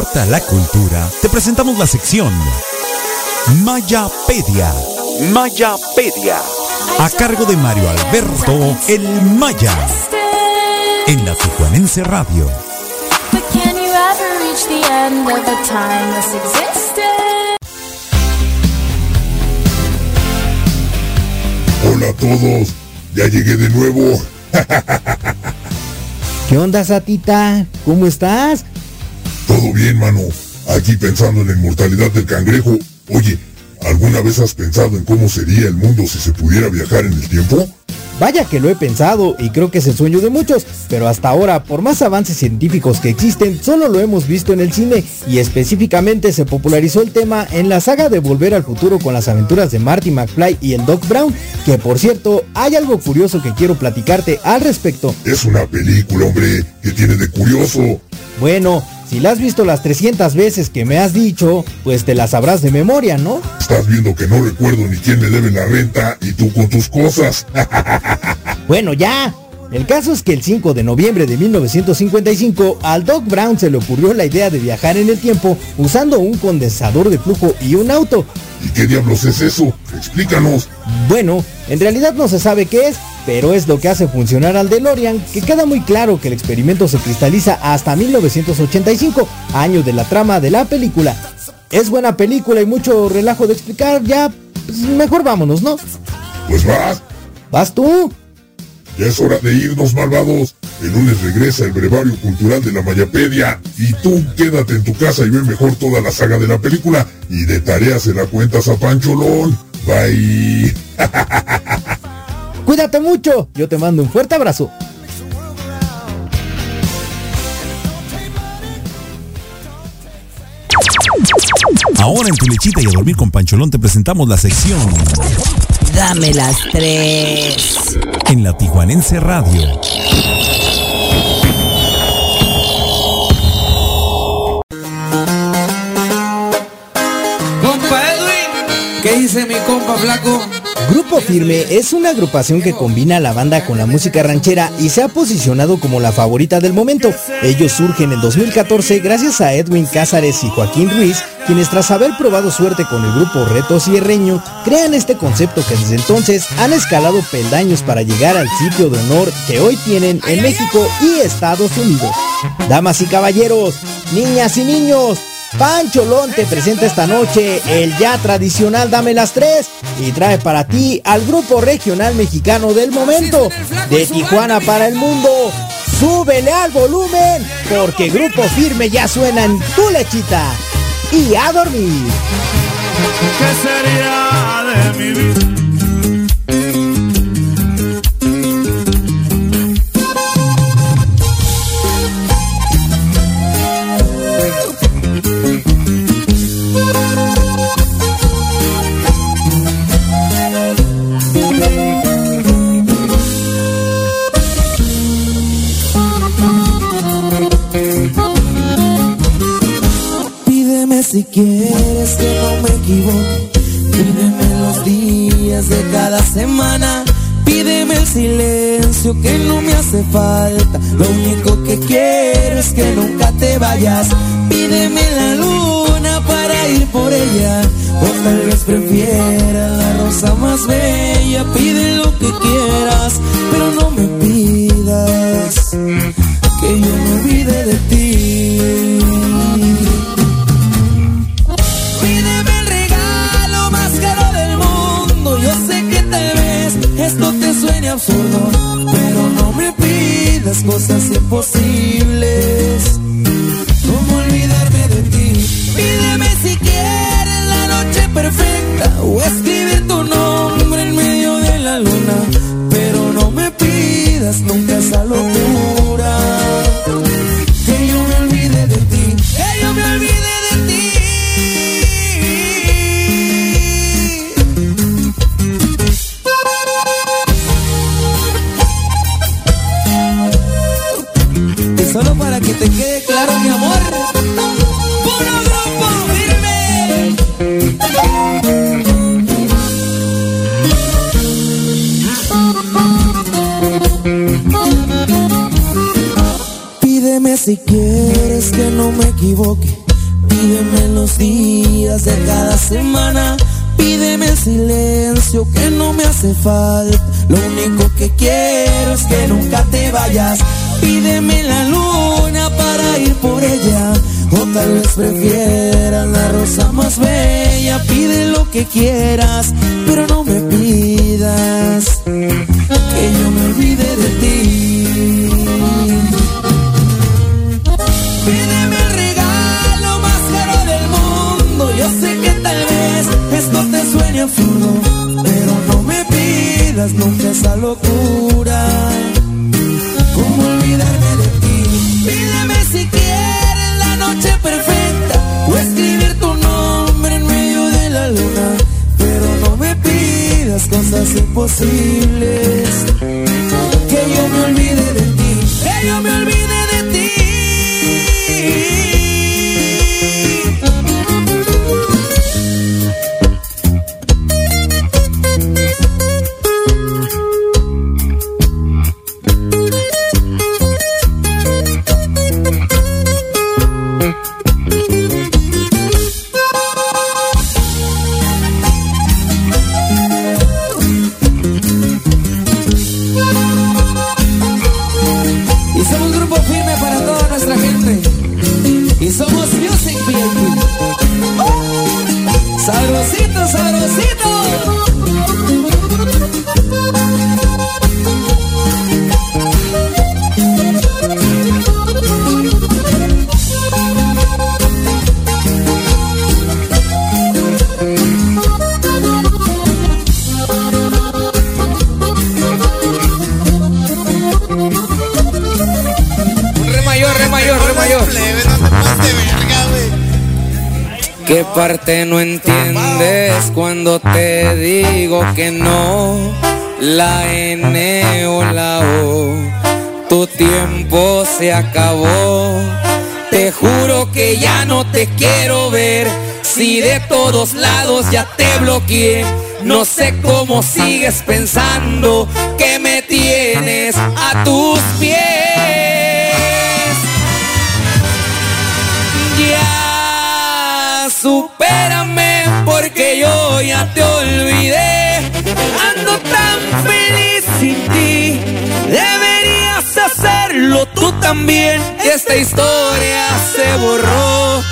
S18: la cultura. Te presentamos la sección Mayapedia. Mayapedia. A cargo de Mario Alberto El Maya. En la Tijuanense Radio.
S37: But can you ever reach the end of a timeless existence?
S38: Hola a todos, ya llegué de nuevo. [LAUGHS]
S19: ¿Qué onda, Satita? ¿Cómo estás?
S38: Aquí pensando en la inmortalidad del cangrejo. Oye, ¿alguna vez has pensado en cómo sería el mundo si se pudiera viajar en el tiempo?
S19: Vaya que lo he pensado y creo que es el sueño de muchos, pero hasta ahora, por más avances científicos que existen, solo lo hemos visto en el cine y específicamente se popularizó el tema en la saga de Volver al Futuro con las aventuras de Marty McFly y el Doc Brown, que por cierto, hay algo curioso que quiero platicarte al respecto.
S38: Es una película, hombre, que tiene de curioso.
S19: Bueno, si la has visto las 300 veces que me has dicho, pues te la sabrás de memoria, ¿no?
S38: Estás viendo que no recuerdo ni quién me debe la renta y tú con tus cosas.
S19: Bueno, ya. El caso es que el 5 de noviembre de 1955 al Doc Brown se le ocurrió la idea de viajar en el tiempo usando un condensador de flujo y un auto.
S38: ¿Y qué diablos es eso? Explícanos.
S19: Bueno, en realidad no se sabe qué es, pero es lo que hace funcionar al DeLorean, que queda muy claro que el experimento se cristaliza hasta 1985, año de la trama de la película. Es buena película y mucho relajo de explicar, ya pues, mejor vámonos, ¿no?
S38: Pues vas.
S19: ¿Vas tú?
S38: Ya es hora de irnos, malvados. El lunes regresa el brevario cultural de la Mayapedia. Y tú quédate en tu casa y ve mejor toda la saga de la película. Y de tarea se la cuentas a Pancholón. Bye. [LAUGHS]
S19: Cuídate mucho. Yo te mando un fuerte abrazo.
S1: Ahora en tu lechita y a dormir con Pancholón te presentamos la sección
S39: Dame las tres.
S1: En la Tijuanense Radio.
S40: Compa Edwin, ¿qué dice mi compa flaco?
S19: Grupo Firme es una agrupación que combina la banda con la música ranchera y se ha posicionado como la favorita del momento. Ellos surgen en 2014 gracias a Edwin Cázares y Joaquín Ruiz, quienes tras haber probado suerte con el grupo Retos y Herreño, crean este concepto que desde entonces han escalado peldaños para llegar al sitio de honor que hoy tienen en México y Estados Unidos. Damas y caballeros, niñas y niños, Pancholón te presenta esta noche el ya tradicional Dame las Tres y trae para ti al grupo regional mexicano del momento, de Tijuana para el mundo. Súbele al volumen, porque Grupo Firme ya suena en tu lechita. Y a dormir.
S41: Quieres que no me equivoque. Pídeme los días de cada semana. Pídeme el silencio que no me hace falta. Lo único que quiero es que nunca te vayas. Pídeme la luna para ir por ella. O tal vez prefiera la rosa más bella. Pide lo que quieras, pero no me pidas que yo me olvide de ti. Suene absurdo, pero no me pidas cosas imposibles. ¿Cómo olvidarme de ti? Pídeme si quieres la noche perfecta o escribir tu nombre en medio de la luna, pero no me pidas nunca esa locura. Equivoque. Pídeme los días de cada semana. Pídeme el silencio que no me hace falta. Lo único que quiero es que nunca te vayas. Pídeme la luna para ir por ella. O tal vez prefieras la rosa más bella. Pide lo que quieras, pero no me pidas que yo me olvide de ti. Pero no me pidas nunca esa locura. ¿Cómo olvidarme de ti? Pídeme si quieres la noche perfecta o escribir tu nombre en medio de la luna, pero no me pidas cosas imposibles. Que yo me olvide de ti, que yo me olvide quiero ver. Si de todos lados ya te bloqueé, no sé cómo sigues pensando que me tienes a tus pies. Ya supérame porque yo ya te olvidé. Ando tan feliz sin ti. Deberías hacerlo tú también. Esta historia se borró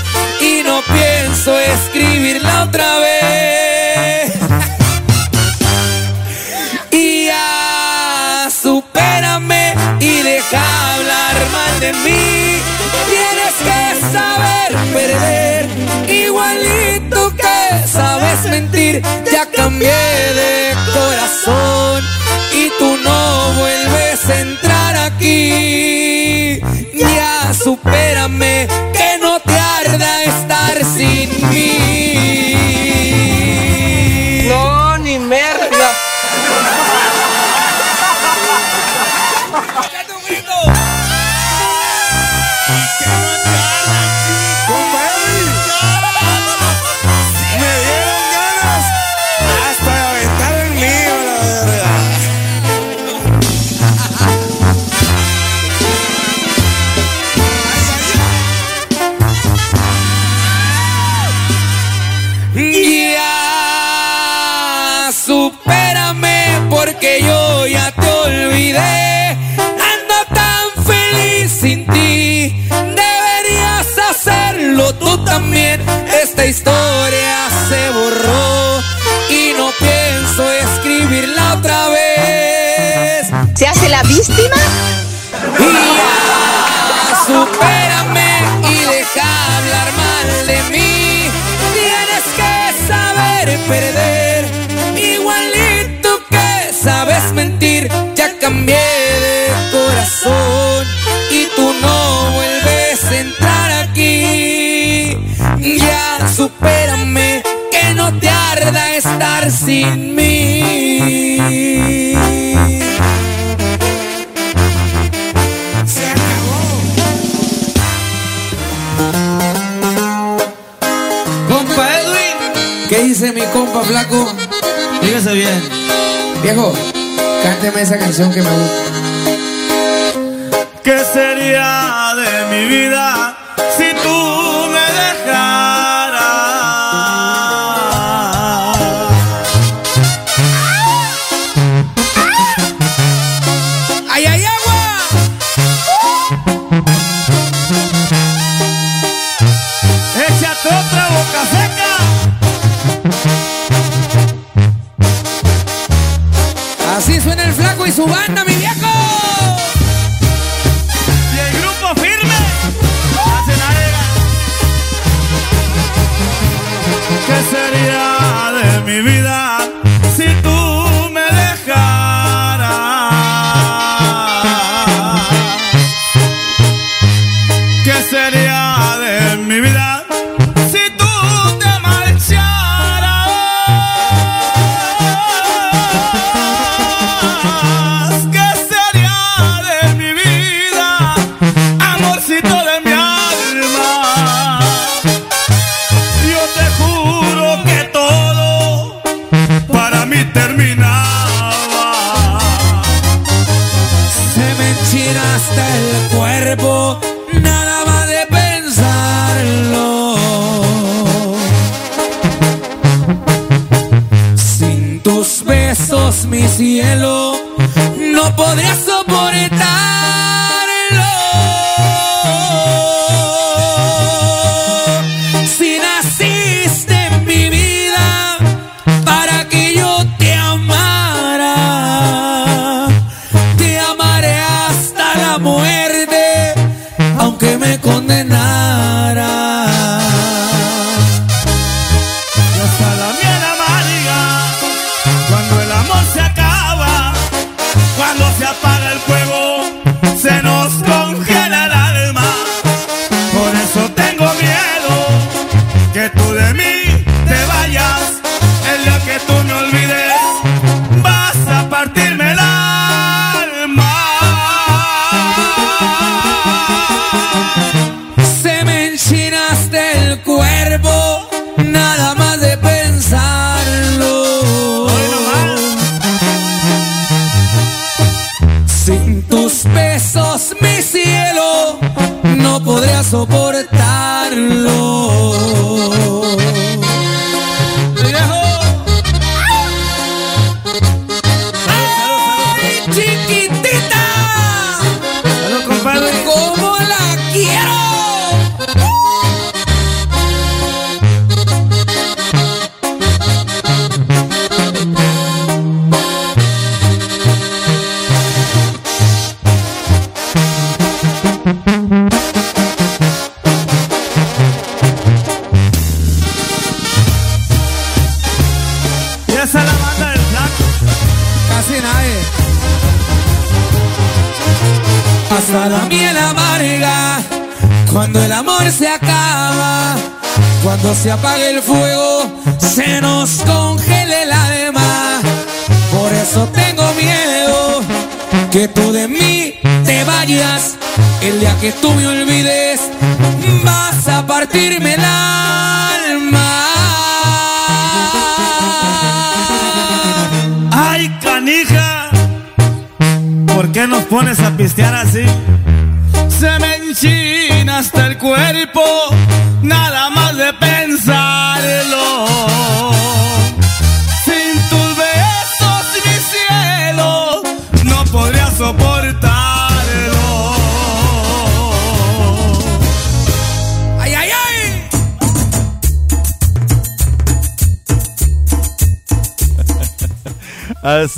S41: Y ya supérame y deja hablar mal de mí. Tienes que saber perder, igualito que sabes mentir. Ya cambié
S31: víctima?
S41: Ya supérame y deja hablar mal de mí. Tienes que saber perder, igualito que sabes mentir. Ya cambié de corazón y tú no vuelves a entrar aquí. Ya supérame que no te arda estar sin mí. Dice mi compa flaco? Dígase bien. Viejo, cánteme esa canción que me gusta.
S4: ¿Qué sería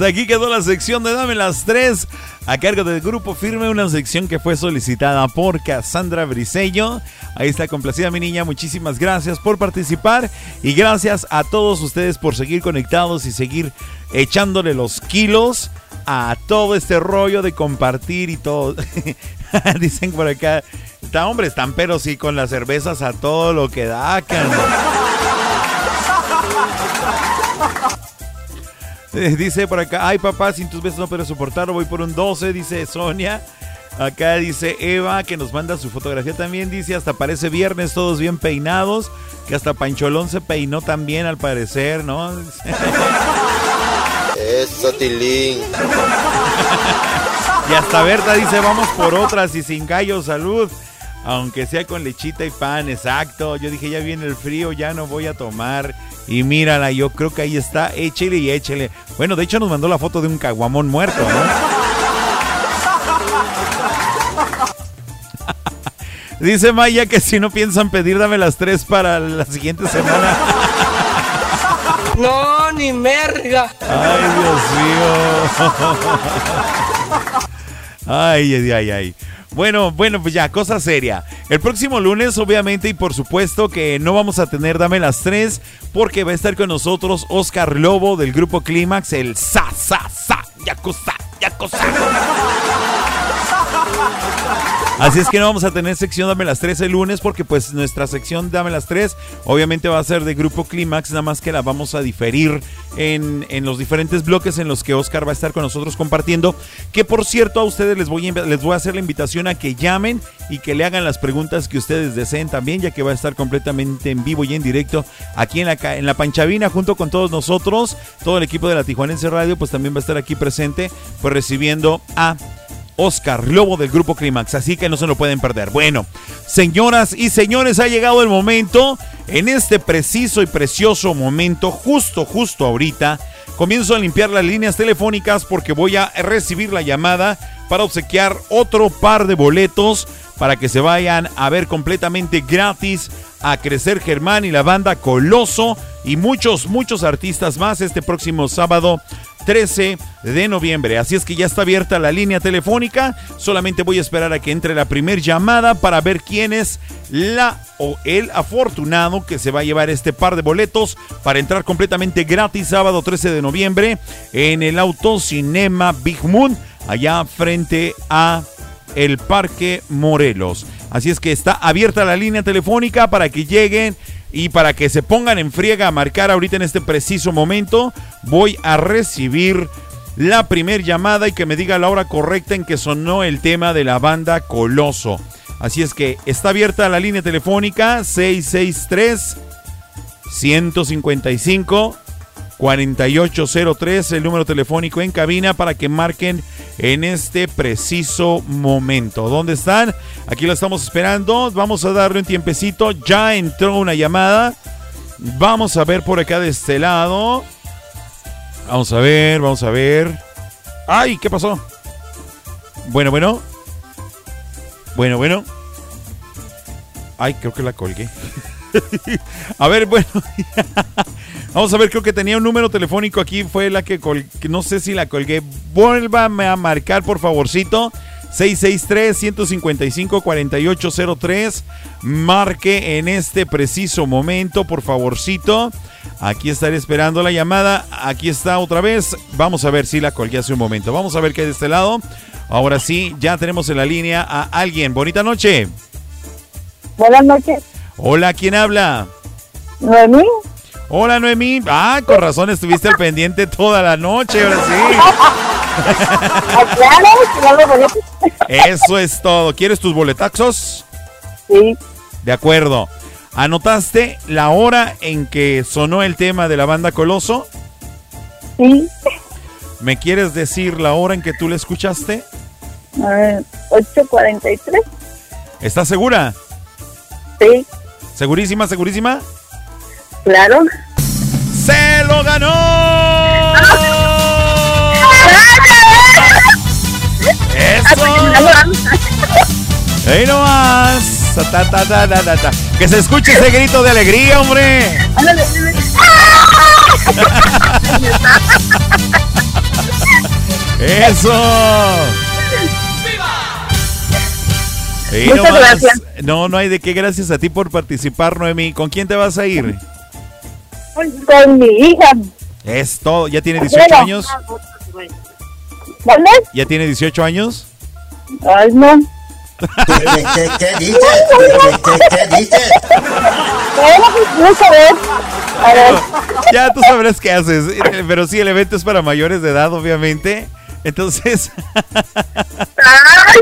S41: Hasta
S1: aquí quedó la sección de Dame las tres a cargo del grupo Firme, una sección que fue solicitada por Cassandra Briseño. Ahí está complacida mi niña, muchísimas gracias por participar y gracias a todos ustedes por seguir conectados y seguir echándole los kilos a todo este rollo de compartir y todo. [LAUGHS] Dicen por acá, está hombre, están pero sí con las cervezas a todo lo que da. can". Dice por acá, ay papá, sin tus besos no puedo soportarlo, voy por un 12, dice Sonia. Acá dice Eva, que nos manda su fotografía también, dice, hasta parece viernes, todos bien peinados, que hasta Pancholón se peinó también al parecer, ¿no? [LAUGHS]
S42: Eso, Tilín. [LAUGHS]
S1: y hasta Berta dice, vamos por otras y sin gallo, salud. Aunque sea con lechita y pan, exacto. Yo dije, ya viene el frío, ya no voy a tomar. Y mírala, yo creo que ahí está, échele y échele. Bueno, de hecho nos mandó la foto de un caguamón muerto, ¿no? [LAUGHS] Dice Maya que si no piensan pedir, dame las tres para la siguiente semana.
S43: No, ni merga.
S1: Ay, Dios mío. [LAUGHS] Ay, ay, ay, ay. Bueno, bueno, pues ya, cosa seria. El próximo lunes, obviamente, y por supuesto que no vamos a tener Dame las tres, porque va a estar con nosotros Oscar Lobo del grupo Clímax, el Sa, Sa, Sa, Yakuza, Yakuza. Así es que no vamos a tener sección Dame las 3 el lunes porque pues nuestra sección Dame las 3 obviamente va a ser de Grupo Clímax, nada más que la vamos a diferir en, en los diferentes bloques en los que Oscar va a estar con nosotros compartiendo. Que por cierto a ustedes les voy, a, les voy a hacer la invitación a que llamen y que le hagan las preguntas que ustedes deseen también, ya que va a estar completamente en vivo y en directo aquí en la, en la Panchavina junto con todos nosotros. Todo el equipo de la Tijuanense Radio pues también va a estar aquí presente pues recibiendo a... Oscar Lobo del Grupo Clímax, así que no se lo pueden perder. Bueno, señoras y señores, ha llegado el momento, en este preciso y precioso momento, justo, justo ahorita, comienzo a limpiar las líneas telefónicas porque voy a recibir la llamada para obsequiar otro par de boletos para que se vayan a ver completamente gratis a Crecer Germán y la banda Coloso y muchos, muchos artistas más este próximo sábado 13 de noviembre. Así es que ya está abierta la línea telefónica. Solamente voy a esperar a que entre la primer llamada para ver quién es la o el afortunado que se va a llevar este par de boletos para entrar completamente gratis sábado 13 de noviembre en el Autocinema Big Moon allá frente a el Parque Morelos. Así es que está abierta la línea telefónica para que lleguen y para que se pongan en friega a marcar ahorita en este preciso momento. Voy a recibir la primer llamada y que me diga la hora correcta en que sonó el tema de la banda Coloso. Así es que está abierta la línea telefónica 663 155 4803, el número telefónico en cabina para que marquen en este preciso momento. ¿Dónde están? Aquí lo estamos esperando. Vamos a darle un tiempecito. Ya entró una llamada. Vamos a ver por acá de este lado. Vamos a ver, vamos a ver. ¡Ay! ¿Qué pasó? Bueno, bueno. Bueno, bueno. Ay, creo que la colgué. [LAUGHS] a ver, bueno. [LAUGHS] Vamos a ver, creo que tenía un número telefónico aquí. Fue la que. No sé si la colgué. Vuélvame a marcar, por favorcito. 663-155-4803. Marque en este preciso momento, por favorcito. Aquí estaré esperando la llamada. Aquí está otra vez. Vamos a ver si la colgué hace un momento. Vamos a ver qué hay de este lado. Ahora sí, ya tenemos en la línea a alguien. Bonita noche.
S42: Buenas noches.
S1: Hola, ¿quién habla?
S42: Noemí.
S1: Hola, Noemí. Ah, con razón estuviste al pendiente toda la noche, ahora sí. Eso es todo. ¿Quieres tus boletazos?
S42: Sí.
S1: De acuerdo. ¿Anotaste la hora en que sonó el tema de la banda Coloso?
S42: Sí.
S1: ¿Me quieres decir la hora en que tú le escuchaste?
S42: A ver, 8.43.
S1: ¿Estás segura?
S42: Sí.
S1: ¿Segurísima, segurísima?
S42: Claro.
S1: ¡Se lo ganó! ¡Eso! ¡Ahí nomás! Ta, ta, ta. Que se escuche ese grito de alegría, hombre. ¡Eso!
S42: Muchas
S1: nomás-
S42: gracias.
S1: No, no hay de qué. Gracias a ti por participar, Noemi. ¿Con quién te vas a ir?
S42: Con mi hija.
S1: Es todo. ¿Ya tiene 18
S42: Bueno.
S1: años?
S42: ¿Dónde?
S1: ¿Ya tiene 18 años?
S42: Ay, no.
S44: ¿Qué, qué dices? ¿Qué, dices?
S42: A ver.
S1: Ya tú sabrás qué haces. Pero sí, el evento es para mayores de edad, obviamente. Entonces. [LAUGHS] Ay,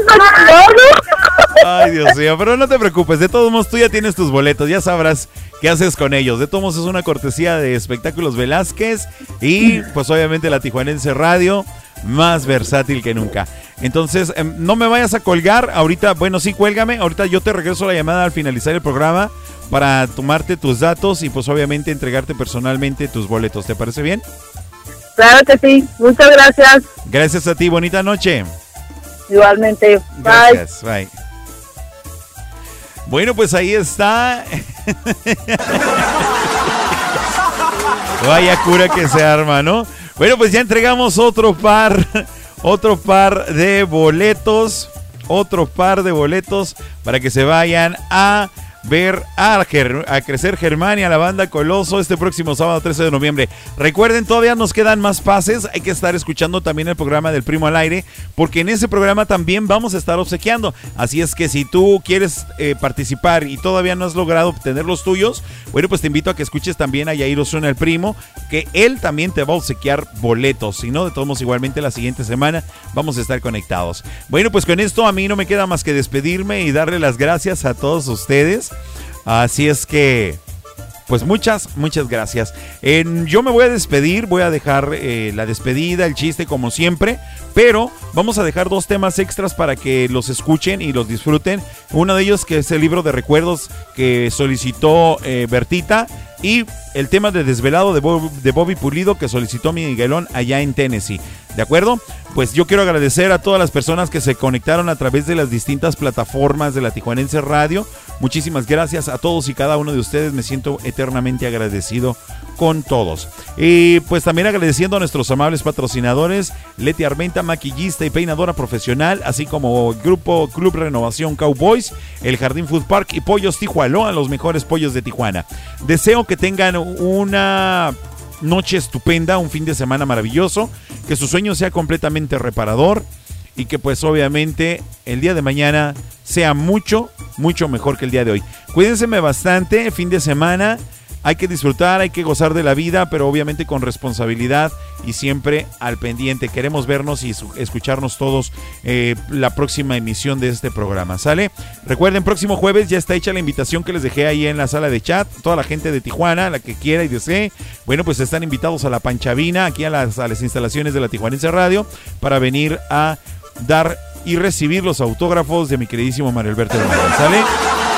S1: Dios mío. Pero no te preocupes. De todos modos, tú ya tienes tus boletos. Ya sabrás qué haces con ellos. De todos modos, es una cortesía de Espectáculos Velázquez. Y, pues, obviamente, la Tijuanense Radio. Más versátil que nunca. Entonces, em, no me vayas a colgar. Ahorita, bueno, sí, cuélgame. Ahorita yo te regreso la llamada al finalizar el programa para tomarte tus datos y, pues, obviamente, entregarte personalmente tus boletos. ¿Te parece bien?
S42: Claro que sí. Muchas gracias.
S1: Gracias a ti. Bonita noche.
S42: Igualmente. Bye.
S1: Gracias. Bye. Bueno, pues ahí está. [LAUGHS] Vaya cura que se arma, ¿no? Bueno, pues ya entregamos otro par, otro par de boletos, otro par de boletos para que se vayan a ver a, a crecer Germania, la banda Coloso, este próximo sábado 13 de noviembre. Recuerden, todavía nos quedan más pases, hay que estar escuchando también el programa del Primo al Aire, porque en ese programa también vamos a estar obsequiando. Así es que si tú quieres eh, participar y todavía no has logrado obtener los tuyos, bueno, pues te invito a que escuches también a Yair Osuna, el primo, que él también te va a obsequiar boletos. Si no, de todos modos, igualmente la siguiente semana vamos a estar conectados. Bueno, pues con esto a mí no me queda más que despedirme y darle las gracias a todos ustedes. Así es que, pues muchas, muchas gracias. Yo me voy a despedir, voy a dejar eh, la despedida, el chiste como siempre, pero vamos a dejar dos temas extras para que los escuchen y los disfruten. Uno de ellos que es el libro de recuerdos que solicitó eh, Bertita y el tema de Desvelado de, Bob- de Bobby Pulido que solicitó Miguelón allá en Tennessee. ¿De acuerdo? Pues yo quiero agradecer a todas las personas que se conectaron a través de las distintas plataformas de la Tijuanense Radio. Muchísimas gracias a todos y cada uno de ustedes. Me siento eternamente agradecido con todos. Y pues también agradeciendo a nuestros amables patrocinadores, Leti Armenta, maquillista y peinadora profesional, así como Grupo Club Renovación Cowboys, el Jardín Food Park y Pollos Tijuana, los mejores pollos de Tijuana. Deseo que tengan una noche estupenda, un fin de semana maravilloso, que su sueño sea completamente reparador y que pues obviamente el día de mañana sea mucho, mucho mejor que el día de hoy. Cuídense bastante, fin de semana. Hay que disfrutar, hay que gozar de la vida, pero obviamente con responsabilidad y siempre al pendiente. Queremos vernos y escucharnos todos eh, la próxima emisión de este programa, ¿sale? Recuerden, próximo jueves ya está hecha la invitación que les dejé ahí en la sala de chat. Toda la gente de Tijuana, la que quiera y desee, bueno, pues están invitados a la Panchavina, aquí a las, instalaciones de la Tijuanense Radio, para venir a dar y recibir los autógrafos de mi queridísimo Mario Alberto ¿sale?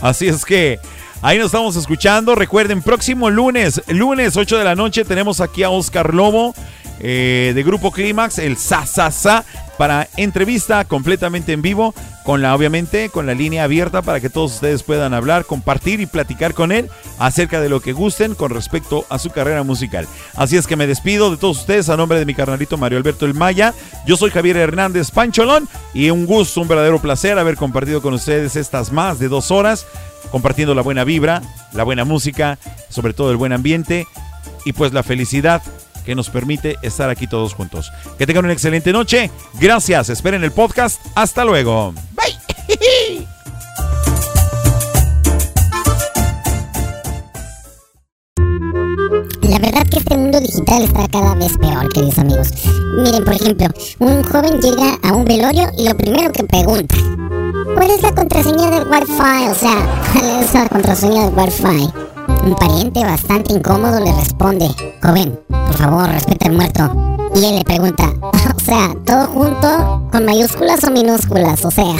S1: Así es que ahí nos estamos escuchando. Recuerden, próximo lunes, lunes 8 de la noche, tenemos aquí a Oscar Lobo eh, de Grupo Clímax, el Sa Sa Sa, para entrevista completamente en vivo, con la, obviamente, con la línea abierta para que todos ustedes puedan hablar, compartir y platicar con él acerca de lo que gusten con respecto a su carrera musical. Así es que me despido de todos ustedes a nombre de mi carnalito Mario Alberto El Maya. Yo soy Javier Hernández Pancholón y un gusto, un verdadero placer haber compartido con ustedes estas más de dos horas, compartiendo la buena vibra, la buena música, sobre todo el buen ambiente y pues la felicidad que nos permite estar aquí todos juntos. Que tengan una excelente noche. Gracias. Esperen el podcast. Hasta luego. Bye.
S16: La verdad que este mundo digital está cada vez peor, queridos amigos. Miren, por ejemplo, un joven llega a un velorio y lo primero que pregunta, ¿cuál es la contraseña del Wi-Fi? O sea, ¿cuál es la contraseña del Wi-Fi? Un pariente bastante incómodo le responde, joven, por favor, respete al muerto. Y él le pregunta, [LAUGHS] o sea, ¿todo junto con mayúsculas o minúsculas? O sea... [LAUGHS]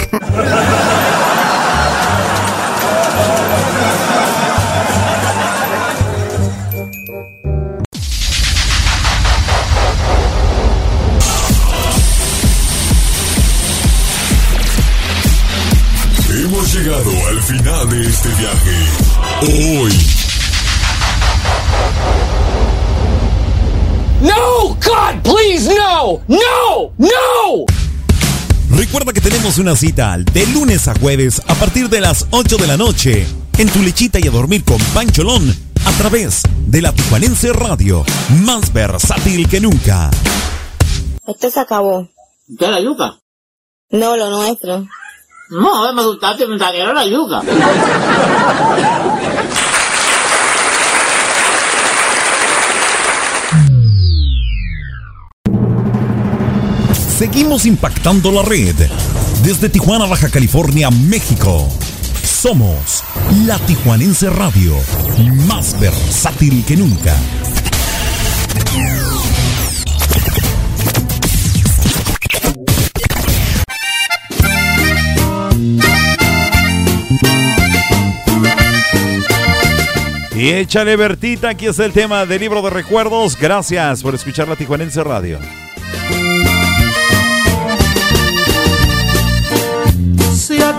S45: Hemos llegado al final de este viaje. Hoy
S46: No, God, please, no, no, no.
S47: Recuerda que tenemos una cita de lunes a jueves a partir de las 8 de la noche en tu lechita y a dormir con Pancholón a través de la Tijuanense Radio, más versátil que nunca.
S42: Esto se acabó.
S48: ¿Qué la yuca?
S42: No, lo nuestro.
S48: No, me gustaste, me era la yuca.
S47: Seguimos impactando la red. Desde Tijuana, Baja California, México. Somos la Tijuanense Radio, más versátil que nunca.
S1: Y échale Bertita, aquí es el tema del libro de recuerdos. Gracias por escuchar la Tijuanense Radio.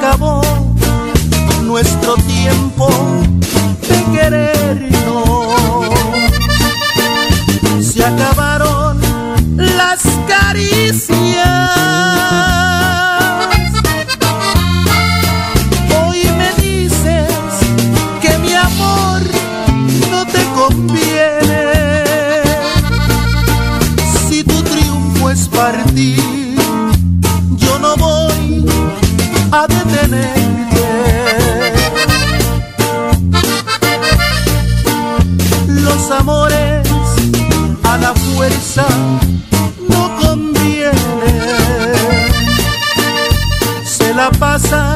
S20: Acabó nuestro tiempo de querernos. Se acabaron las caricias. no conviene. Se la
S18: pasa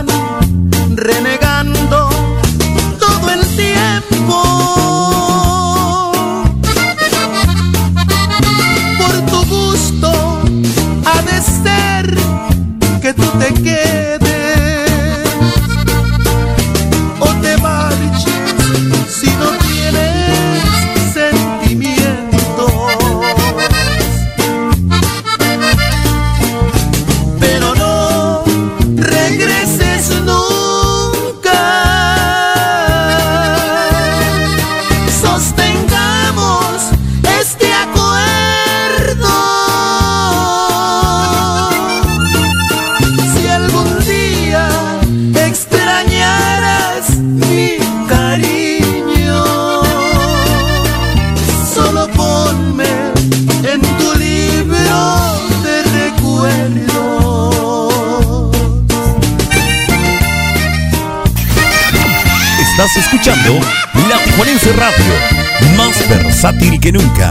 S18: La Tijuanense Radio, más versátil que nunca.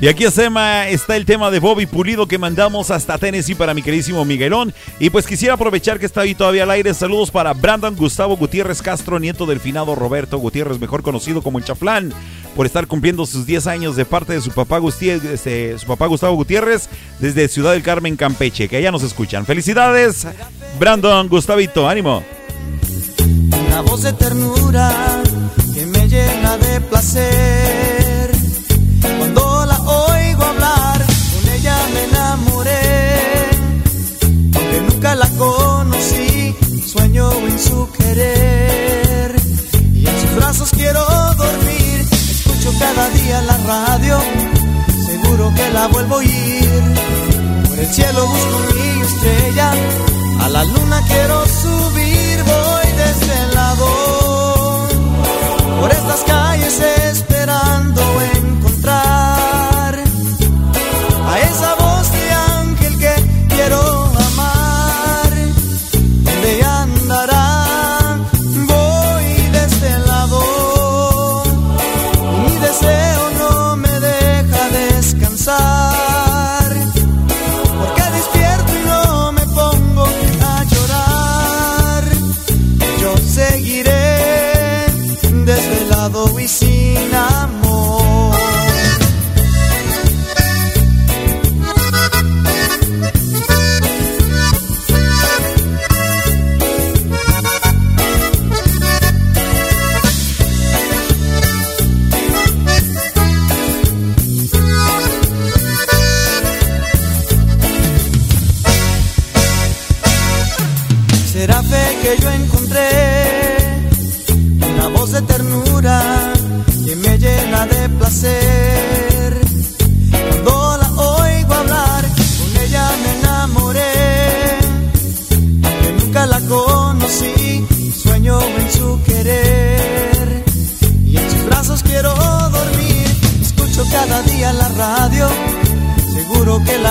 S1: Y aquí Sema está el tema de Bobby Pulido que mandamos hasta Tennessee para mi queridísimo Miguelón. Y pues quisiera aprovechar que está ahí todavía al aire. Saludos para Brandon Gustavo Gutiérrez Castro, nieto del finado Roberto Gutiérrez, mejor conocido como el Chaflán, por estar cumpliendo sus 10 años de parte de su papá, este, su papá Gustavo Gutiérrez desde Ciudad del Carmen, Campeche, que allá nos escuchan. Felicidades, Brandon Gustavito, ánimo.
S20: Una voz de ternura que me llena de placer. Nunca la conocí, sueño en su querer. Y en sus brazos quiero dormir. Escucho cada día la radio, seguro que la vuelvo a oír. Por el cielo busco mi estrella, a la luna quiero subir, voy desde el lado. Por estas calles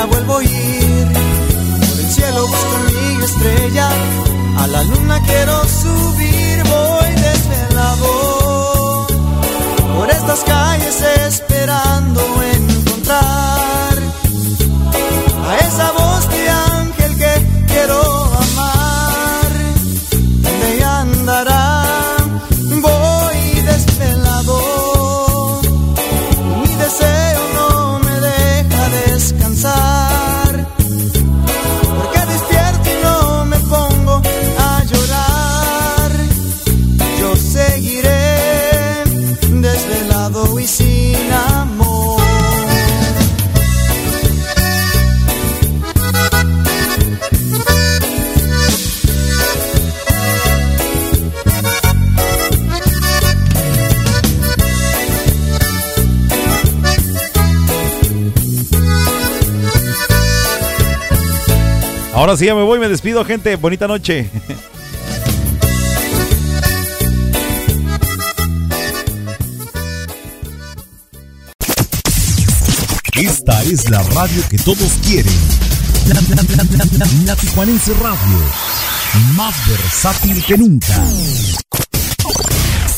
S20: vuelvo a oír. Por el cielo busco mi estrella, a la luna quiero subir, voy desvelado. Por estas calles esperando
S1: Ahora sí, ya me voy, me despido, gente. Bonita noche. Esta es la radio que todos quieren. La, la, la Tijuanense Radio. Más versátil que nunca.